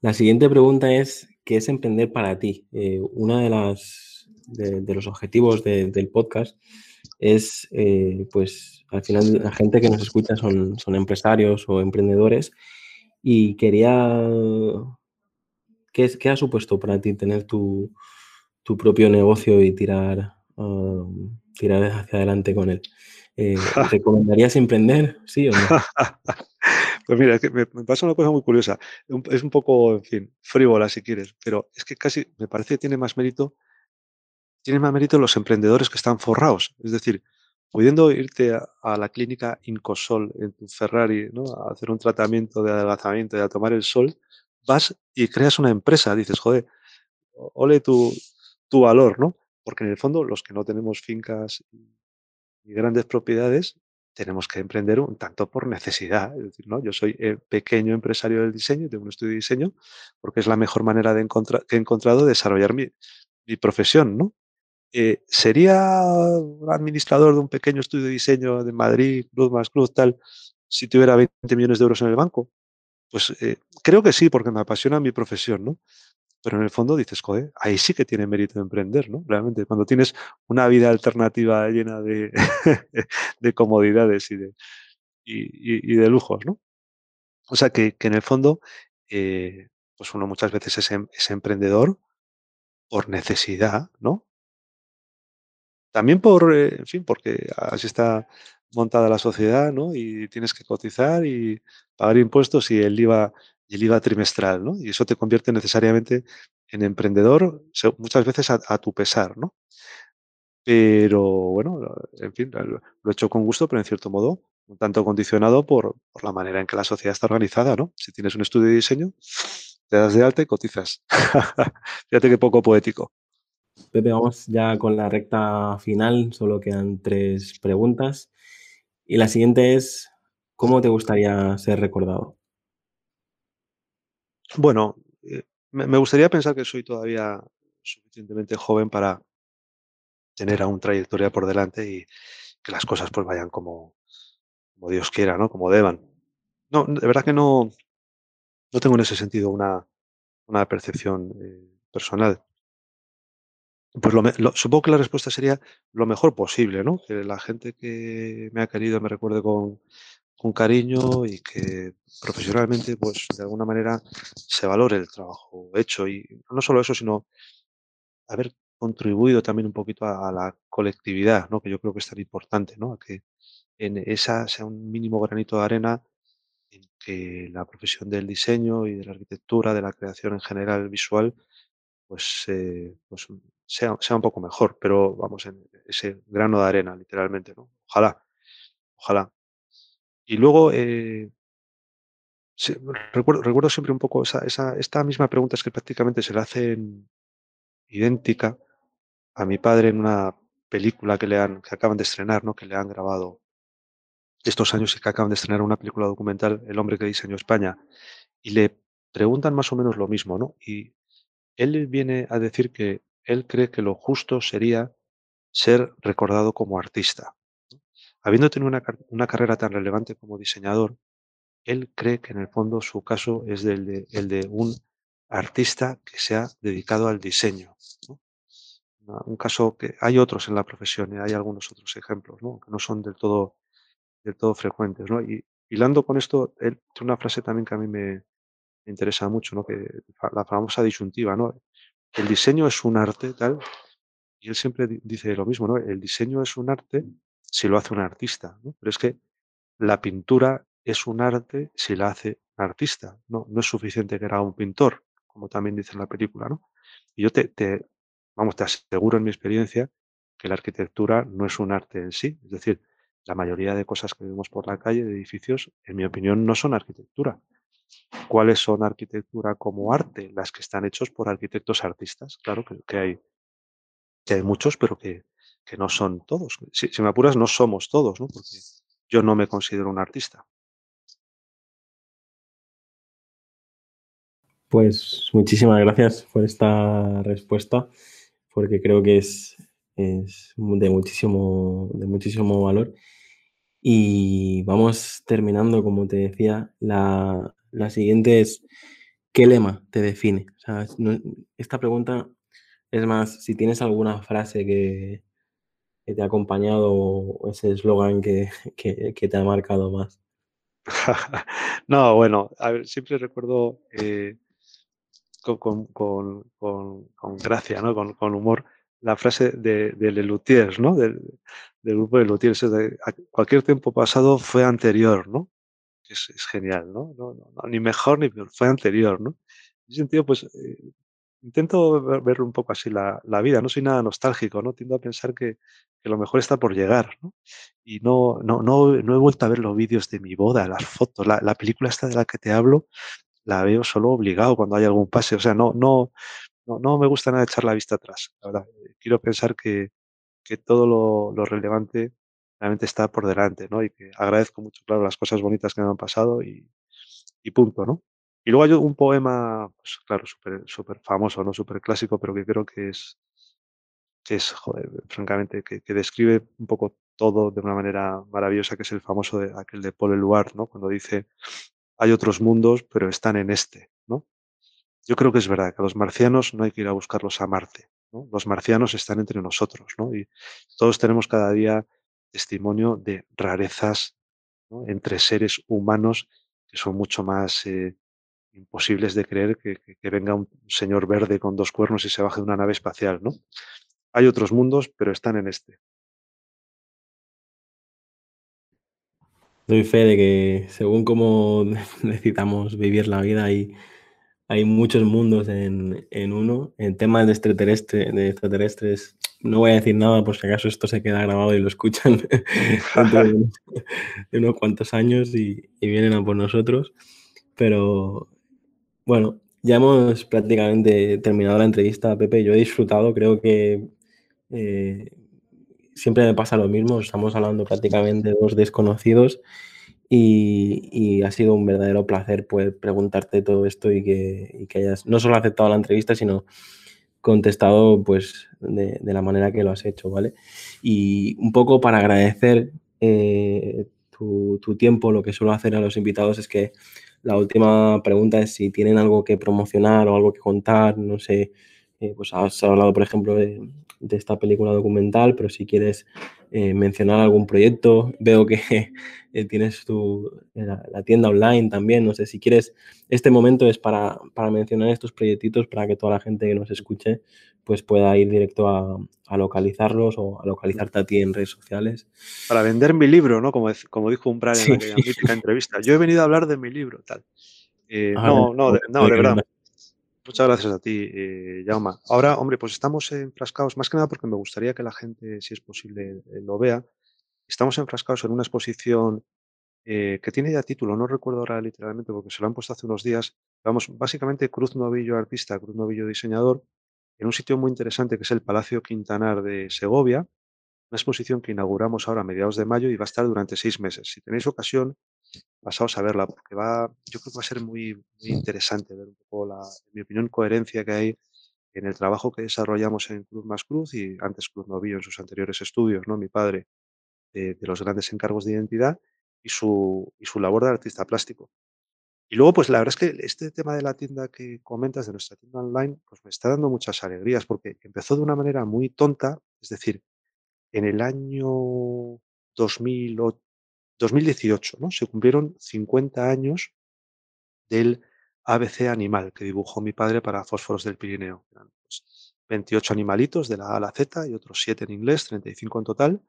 A: La siguiente pregunta es, ¿qué es emprender para ti? Eh, una de las de, los objetivos de, del podcast es, eh, pues, al final la gente que nos escucha son, son empresarios o emprendedores y quería, ¿qué, es- qué ha supuesto para ti tener tu, tu propio negocio y tirar, um, tirar hacia adelante con él? Eh, ¿recomendarías emprender? ¿Sí o no?
B: Pues mira, es que me, me pasa una cosa muy curiosa. Es un poco, en fin, frívola si quieres, pero es que casi me parece que tiene más mérito tienen más mérito los emprendedores que están forrados. Es decir, pudiendo irte a, la clínica Incosol en tu Ferrari, ¿no? A hacer un tratamiento de adelgazamiento y a tomar el sol, vas y creas una empresa. Dices, joder, ole tu, tu valor, ¿no? Porque en el fondo, los que no tenemos fincas y grandes propiedades, tenemos que emprender un tanto por necesidad. Es decir, ¿no? Yo soy pequeño empresario del diseño, tengo un estudio de diseño, porque es la mejor manera de encontrar, que he encontrado de desarrollar mi profesión, ¿no? Eh, ¿Sería un administrador de un pequeño estudio de diseño de Madrid, Cruz más Cruz, tal, si tuviera 20 millones de euros en el banco? Pues eh, creo que sí, porque me apasiona mi profesión, ¿no? Pero en el fondo dices, joder, ahí sí que tiene mérito emprender, ¿no? Realmente, cuando tienes una vida alternativa llena de, de comodidades y de, de lujos, ¿no? O sea, que, que en el fondo, eh, pues uno muchas veces es, em- es emprendedor por necesidad, ¿no? También por, eh, en fin, porque así está montada la sociedad, ¿no? Y tienes que cotizar y pagar impuestos y el IVA, el IVA trimestral, ¿no? Y eso te convierte necesariamente en emprendedor, muchas veces a, a tu pesar, ¿no? Pero bueno, en fin, lo, lo he hecho con gusto, pero en cierto modo, un tanto condicionado por, por la manera en que la sociedad está organizada, ¿no? Si tienes un estudio de diseño, te das de alta y cotizas. Fíjate qué poco poético.
A: Pepe, vamos ya con la recta final, solo quedan tres preguntas. Y la siguiente es, ¿cómo te gustaría ser recordado?
B: Bueno, eh, me gustaría pensar que soy todavía suficientemente joven para tener aún trayectoria por delante y que las cosas, pues, vayan como como Dios quiera, ¿no? Como deban. No, de verdad que no no tengo en ese sentido una una percepción, eh, personal. Pues lo lo supongo que la respuesta sería lo mejor posible, ¿no? Que la gente que me ha querido me recuerde con con cariño y que profesionalmente, pues, de alguna manera se valore el trabajo hecho. Y no solo eso, sino haber contribuido también un poquito a a la colectividad, ¿no? Que yo creo que es tan importante, ¿no? A que en esa sea un mínimo granito de arena en que la profesión del diseño y de la arquitectura, de la creación en general visual, pues, eh, pues sea sea un poco mejor, pero vamos, en ese grano de arena, literalmente, ¿no? Ojalá, ojalá. Y luego, eh, recuerdo recuerdo siempre un poco esa esa esta misma pregunta, es que prácticamente se la hacen idéntica a mi padre en una película que le han que acaban de estrenar, ¿no? Que le han grabado estos años y que acaban de estrenar una película documental, El hombre que diseñó España, y le preguntan más o menos lo mismo, ¿no? Y él viene a decir que él cree que lo justo sería ser recordado como artista. Habiendo tenido una una carrera tan relevante como diseñador, él cree que en el fondo su caso es del de el de un artista que se ha dedicado al diseño. Una un caso que hay otros en la profesión, y hay algunos otros ejemplos. Que no son del todo del todo frecuentes. Y hilando con esto, él tiene una frase también que a mí me interesa mucho. Que la famosa disyuntiva, ¿no? El diseño es un arte, tal, y él siempre di dice lo mismo, ¿no? El diseño es un arte si lo hace un artista, ¿no? Pero es que la pintura es un arte si la hace un artista, no no es suficiente que era un pintor, como también dice en la película, ¿no? Y yo te te vamos, te aseguro en mi experiencia que la arquitectura no es un arte en sí. Es decir, la mayoría de cosas que vemos por la calle, de edificios, en mi opinión, no son arquitectura. ¿Cuáles son arquitectura como arte? Las que están hechos por arquitectos artistas. Claro que hay que hay muchos, pero que que no son todos. Si me apuras, no somos todos. Porque yo no me considero un artista.
A: Pues muchísimas gracias por esta respuesta, porque creo que es, es de muchísimo, de muchísimo valor. Y vamos terminando, como te decía, la, la siguiente es, ¿qué lema te define? Esta pregunta es más, si tienes alguna frase que, te ha acompañado o ese eslogan que, que, te ha marcado más.
B: No, bueno, a ver, siempre recuerdo, eh, con con con con gracia, ¿no? Con humor, la frase de de Lelutiers, ¿no? Del del grupo de Lelutiers, es de: "A cualquier tiempo pasado fue anterior", ¿no? Que es es genial, ¿no? No no no, ni mejor ni peor, fue anterior, ¿no? En ese sentido, pues, eh intento ver ver un poco así la la vida, no soy nada nostálgico, ¿no? Tiendo a pensar que que lo mejor está por llegar, ¿no? Y no no no no he vuelto a ver los vídeos de mi boda, las fotos, la la película esta de la que te hablo, la veo solo obligado cuando hay algún pase, o sea, no no no no me gusta nada echar la vista atrás, la verdad. Quiero pensar que que todo lo lo relevante realmente está por delante, ¿no? Y que agradezco mucho, claro, las cosas bonitas que me han pasado y punto, ¿no? Y luego hay un poema, pues claro, súper superfamoso, ¿no? Superclásico, pero que creo que es que es, joder, francamente, que describe un poco todo de una manera maravillosa, que es el famoso de aquel de Paul Eluard, ¿no? Cuando dice: "Hay otros mundos, pero están en este", ¿no? Yo creo que es verdad, que los marcianos no hay que ir a buscarlos a Marte, ¿no? Los marcianos están entre nosotros, ¿no? Y todos tenemos cada día testimonio de rarezas. Entre seres humanos que son mucho más, eh, imposibles de creer que venga un señor verde con 2 cuernos y se baje de una nave espacial, ¿no? Hay otros mundos, pero están en este.
A: Doy fe de que según cómo decidamos vivir la vida, hay hay muchos mundos en en uno. En temas de extraterrestre de extraterrestres, no voy a decir nada por si acaso esto se queda grabado y lo escuchan de unos cuantos años y y vienen a por nosotros. Pero, bueno, ya hemos prácticamente terminado la entrevista, Pepe. Yo he disfrutado, creo que, eh, siempre me pasa lo mismo, estamos hablando prácticamente de 2 desconocidos y y ha sido un verdadero placer poder preguntarte todo esto y que y que hayas no solo aceptado la entrevista, sino contestado, pues, de de la manera que lo has hecho, ¿vale? Y un poco para agradecer, eh, tu tu tiempo, lo que suelo hacer a los invitados es que la última pregunta es si tienen algo que promocionar o algo que contar, no sé, eh, pues has hablado, por ejemplo, de de esta película documental, pero si quieres, eh, mencionar algún proyecto. Veo que, eh, tienes tu la la tienda online también, no sé, si quieres, este momento es para para mencionar estos proyectitos para que toda la gente que nos escuche, pues, pueda ir directo a a localizarlos o a localizarte a ti en redes sociales.
B: Para vender mi libro, ¿no? Como como dijo Umbral en
A: Sí.
B: aquella mítica entrevista: "Yo he venido a hablar de mi libro", tal. Eh,
A: Ah,
B: no no, de no, de verdad. Muchas gracias a ti, eh, Jaume. Ahora, hombre, pues estamos enfrascados, más que nada porque me gustaría que la gente, si es posible, eh, lo vea. Estamos enfrascados en una exposición, eh, que tiene ya título, no recuerdo ahora literalmente porque se lo han puesto hace unos días. Vamos, básicamente, Cruz Novillo artista, Cruz Novillo diseñador, en un sitio muy interesante que es el Palacio Quintanar de Segovia, una exposición que inauguramos ahora a mediados de mayo y va a estar durante 6 meses. Si tenéis ocasión, pasaos a verla, porque va yo creo que va a ser muy muy interesante ver un poco la, mi opinión, coherencia que hay en el trabajo que desarrollamos en Cruz Más Cruz y antes Cruz Novillo en sus anteriores estudios, ¿no? Mi padre, de de los grandes encargos de identidad y su y su labor de artista plástico. Y luego, pues, la verdad es que este tema de la tienda que comentas, de nuestra tienda online, pues, me está dando muchas alegrías, porque empezó de una manera muy tonta, es decir, en el año 2000 o 2018, ¿no? Se cumplieron 50 años del ABC animal que dibujó mi padre para Fósforos del Pirineo. Eran, pues, 28 animalitos de la A a la Z y otros 7 en inglés, 35 en total,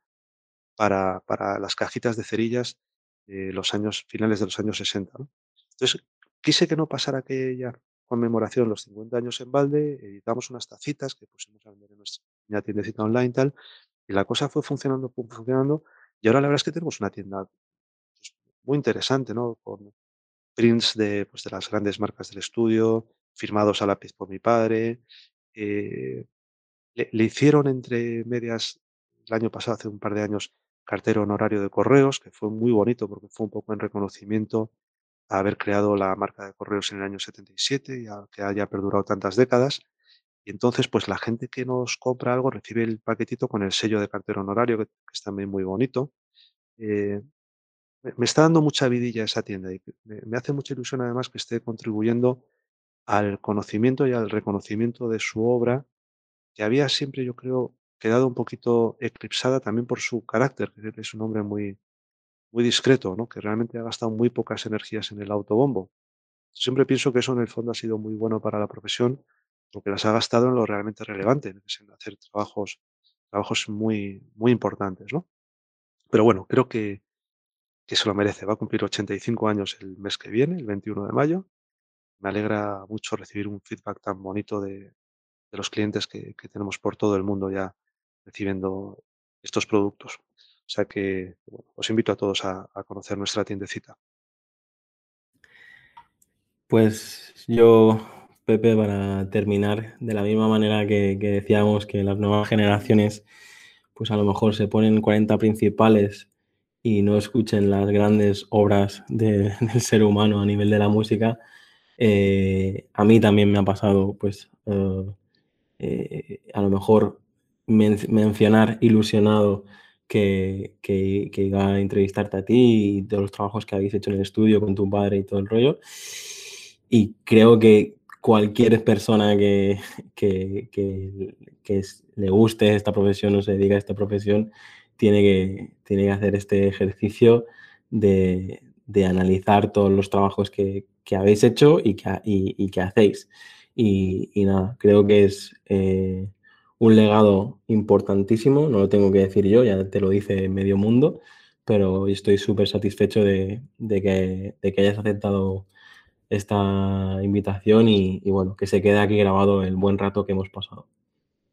B: para para las cajitas de cerillas de los años finales de los años 60, ¿no? Entonces, quise que no pasara aquella conmemoración, los 50 años en balde, editamos unas tacitas que pusimos a vender en nuestra tiendecita online, tal, y la cosa fue funcionando, fue funcionando, y ahora la verdad es que tenemos una tienda, pues, muy interesante, ¿no? Con prints de, pues, de las grandes marcas del estudio, firmados a lápiz por mi padre. Eh, le le hicieron entre medias, el año pasado, hace un par de años, cartero honorario de correos, que fue muy bonito porque fue un poco en reconocimiento a haber creado la marca de correos en el año 77 y a que haya perdurado tantas décadas. Y entonces, pues, la gente que nos compra algo recibe el paquetito con el sello de cartero honorario, que que es también muy bonito. Eh, me está dando mucha vidilla esa tienda y me me hace mucha ilusión, además, que esté contribuyendo al conocimiento y al reconocimiento de su obra, que había siempre, yo creo, quedado un poquito eclipsada también por su carácter, que es un hombre muy muy discreto, ¿no? Que realmente ha gastado muy pocas energías en el autobombo. Siempre pienso que eso, en el fondo, ha sido muy bueno para la profesión, porque las ha gastado en lo realmente relevante, que en hacer trabajos trabajos muy muy importantes, ¿no? Pero bueno, creo que que se lo merece. Va a cumplir 85 años el mes que viene, el 21 de mayo. Me alegra mucho recibir un feedback tan bonito de de los clientes que, que tenemos por todo el mundo ya recibiendo estos productos. O sea que os invito a todos a, a conocer nuestra tiendecita.
A: Pues yo, Pepe, para terminar, de la misma manera que, decíamos que las nuevas generaciones, pues a lo mejor se ponen 40 principales y no escuchen las grandes obras de, del ser humano a nivel de la música, eh, a mí también me ha pasado, pues, uh, eh, a lo mejor men mencionar ilusionado que, que, que, iba a entrevistarte a ti y de los trabajos que habéis hecho en el estudio con tu padre y todo el rollo. Y creo que cualquier persona que, que, que, le guste esta profesión o se dedica a esta profesión tiene que, tiene que hacer este ejercicio de, de analizar todos los trabajos que, habéis hecho y que, y que hacéis. Y, y, nada, creo que es eh, un legado importantísimo, no lo tengo que decir yo, ya te lo dice medio mundo, pero estoy súper satisfecho de, de, que, de que hayas aceptado esta invitación y, y, bueno, que se quede aquí grabado el buen rato que hemos pasado.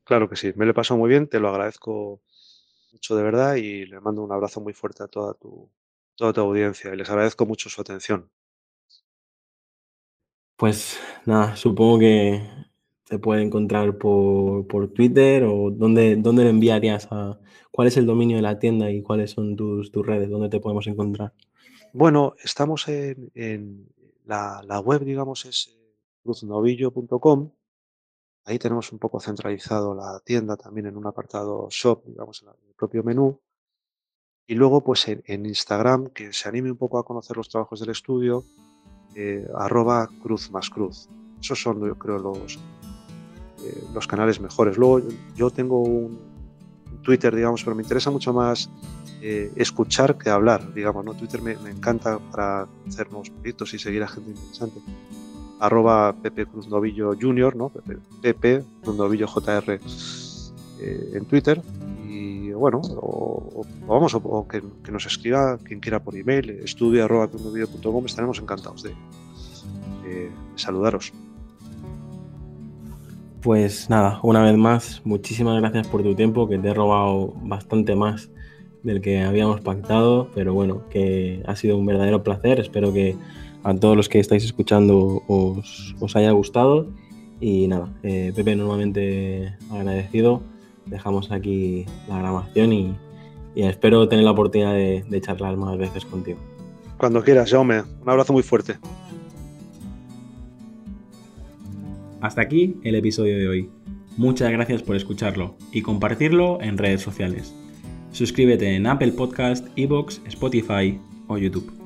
B: Claro que sí, me lo he pasado muy bien, te lo agradezco mucho de verdad y le mando un abrazo muy fuerte a toda tu, toda tu audiencia y les agradezco mucho su atención.
A: Pues nada, supongo que se puede encontrar por, por Twitter o dónde, dónde lo enviarías a cuál es el dominio de la tienda y cuáles son tus, tus redes, dónde te podemos encontrar.
B: Bueno, estamos en, en la, web, digamos, es eh, cruznovillo.com. Ahí tenemos un poco centralizado la tienda también en un apartado shop, digamos, en el propio menú. Y luego, pues en, Instagram, que se anime un poco a conocer los trabajos del estudio, eh, arroba cruz. Esos son, yo creo, los, eh, los canales mejores. Luego, yo tengo un, Twitter, digamos, pero me interesa mucho más eh, escuchar que hablar, digamos, ¿no? Twitter me, encanta para hacer nuevos proyectos y seguir a gente interesante. Arroba Pepe Cruz Novillo Junior, ¿no? Pepe, Pepe JR eh, en Twitter. Y bueno, o, vamos, o, que, nos escriba quien quiera por email, estudio arroba cruznovillo.com, estaremos encantados de saludaros.
A: Pues nada, una vez más, muchísimas gracias por tu tiempo, que te he robado bastante más del que habíamos pactado, pero bueno, que ha sido un verdadero placer. Espero que a todos los que estáis escuchando os, os haya gustado. Y nada, eh, Pepe, nuevamente agradecido. Dejamos aquí la grabación y, y espero tener la oportunidad de, de, charlar más veces contigo.
B: Cuando quieras, Jaume. Un abrazo muy fuerte.
A: Hasta aquí el episodio de hoy. Muchas gracias por escucharlo y compartirlo en redes sociales. Suscríbete en Apple Podcast, Evox, Spotify o YouTube.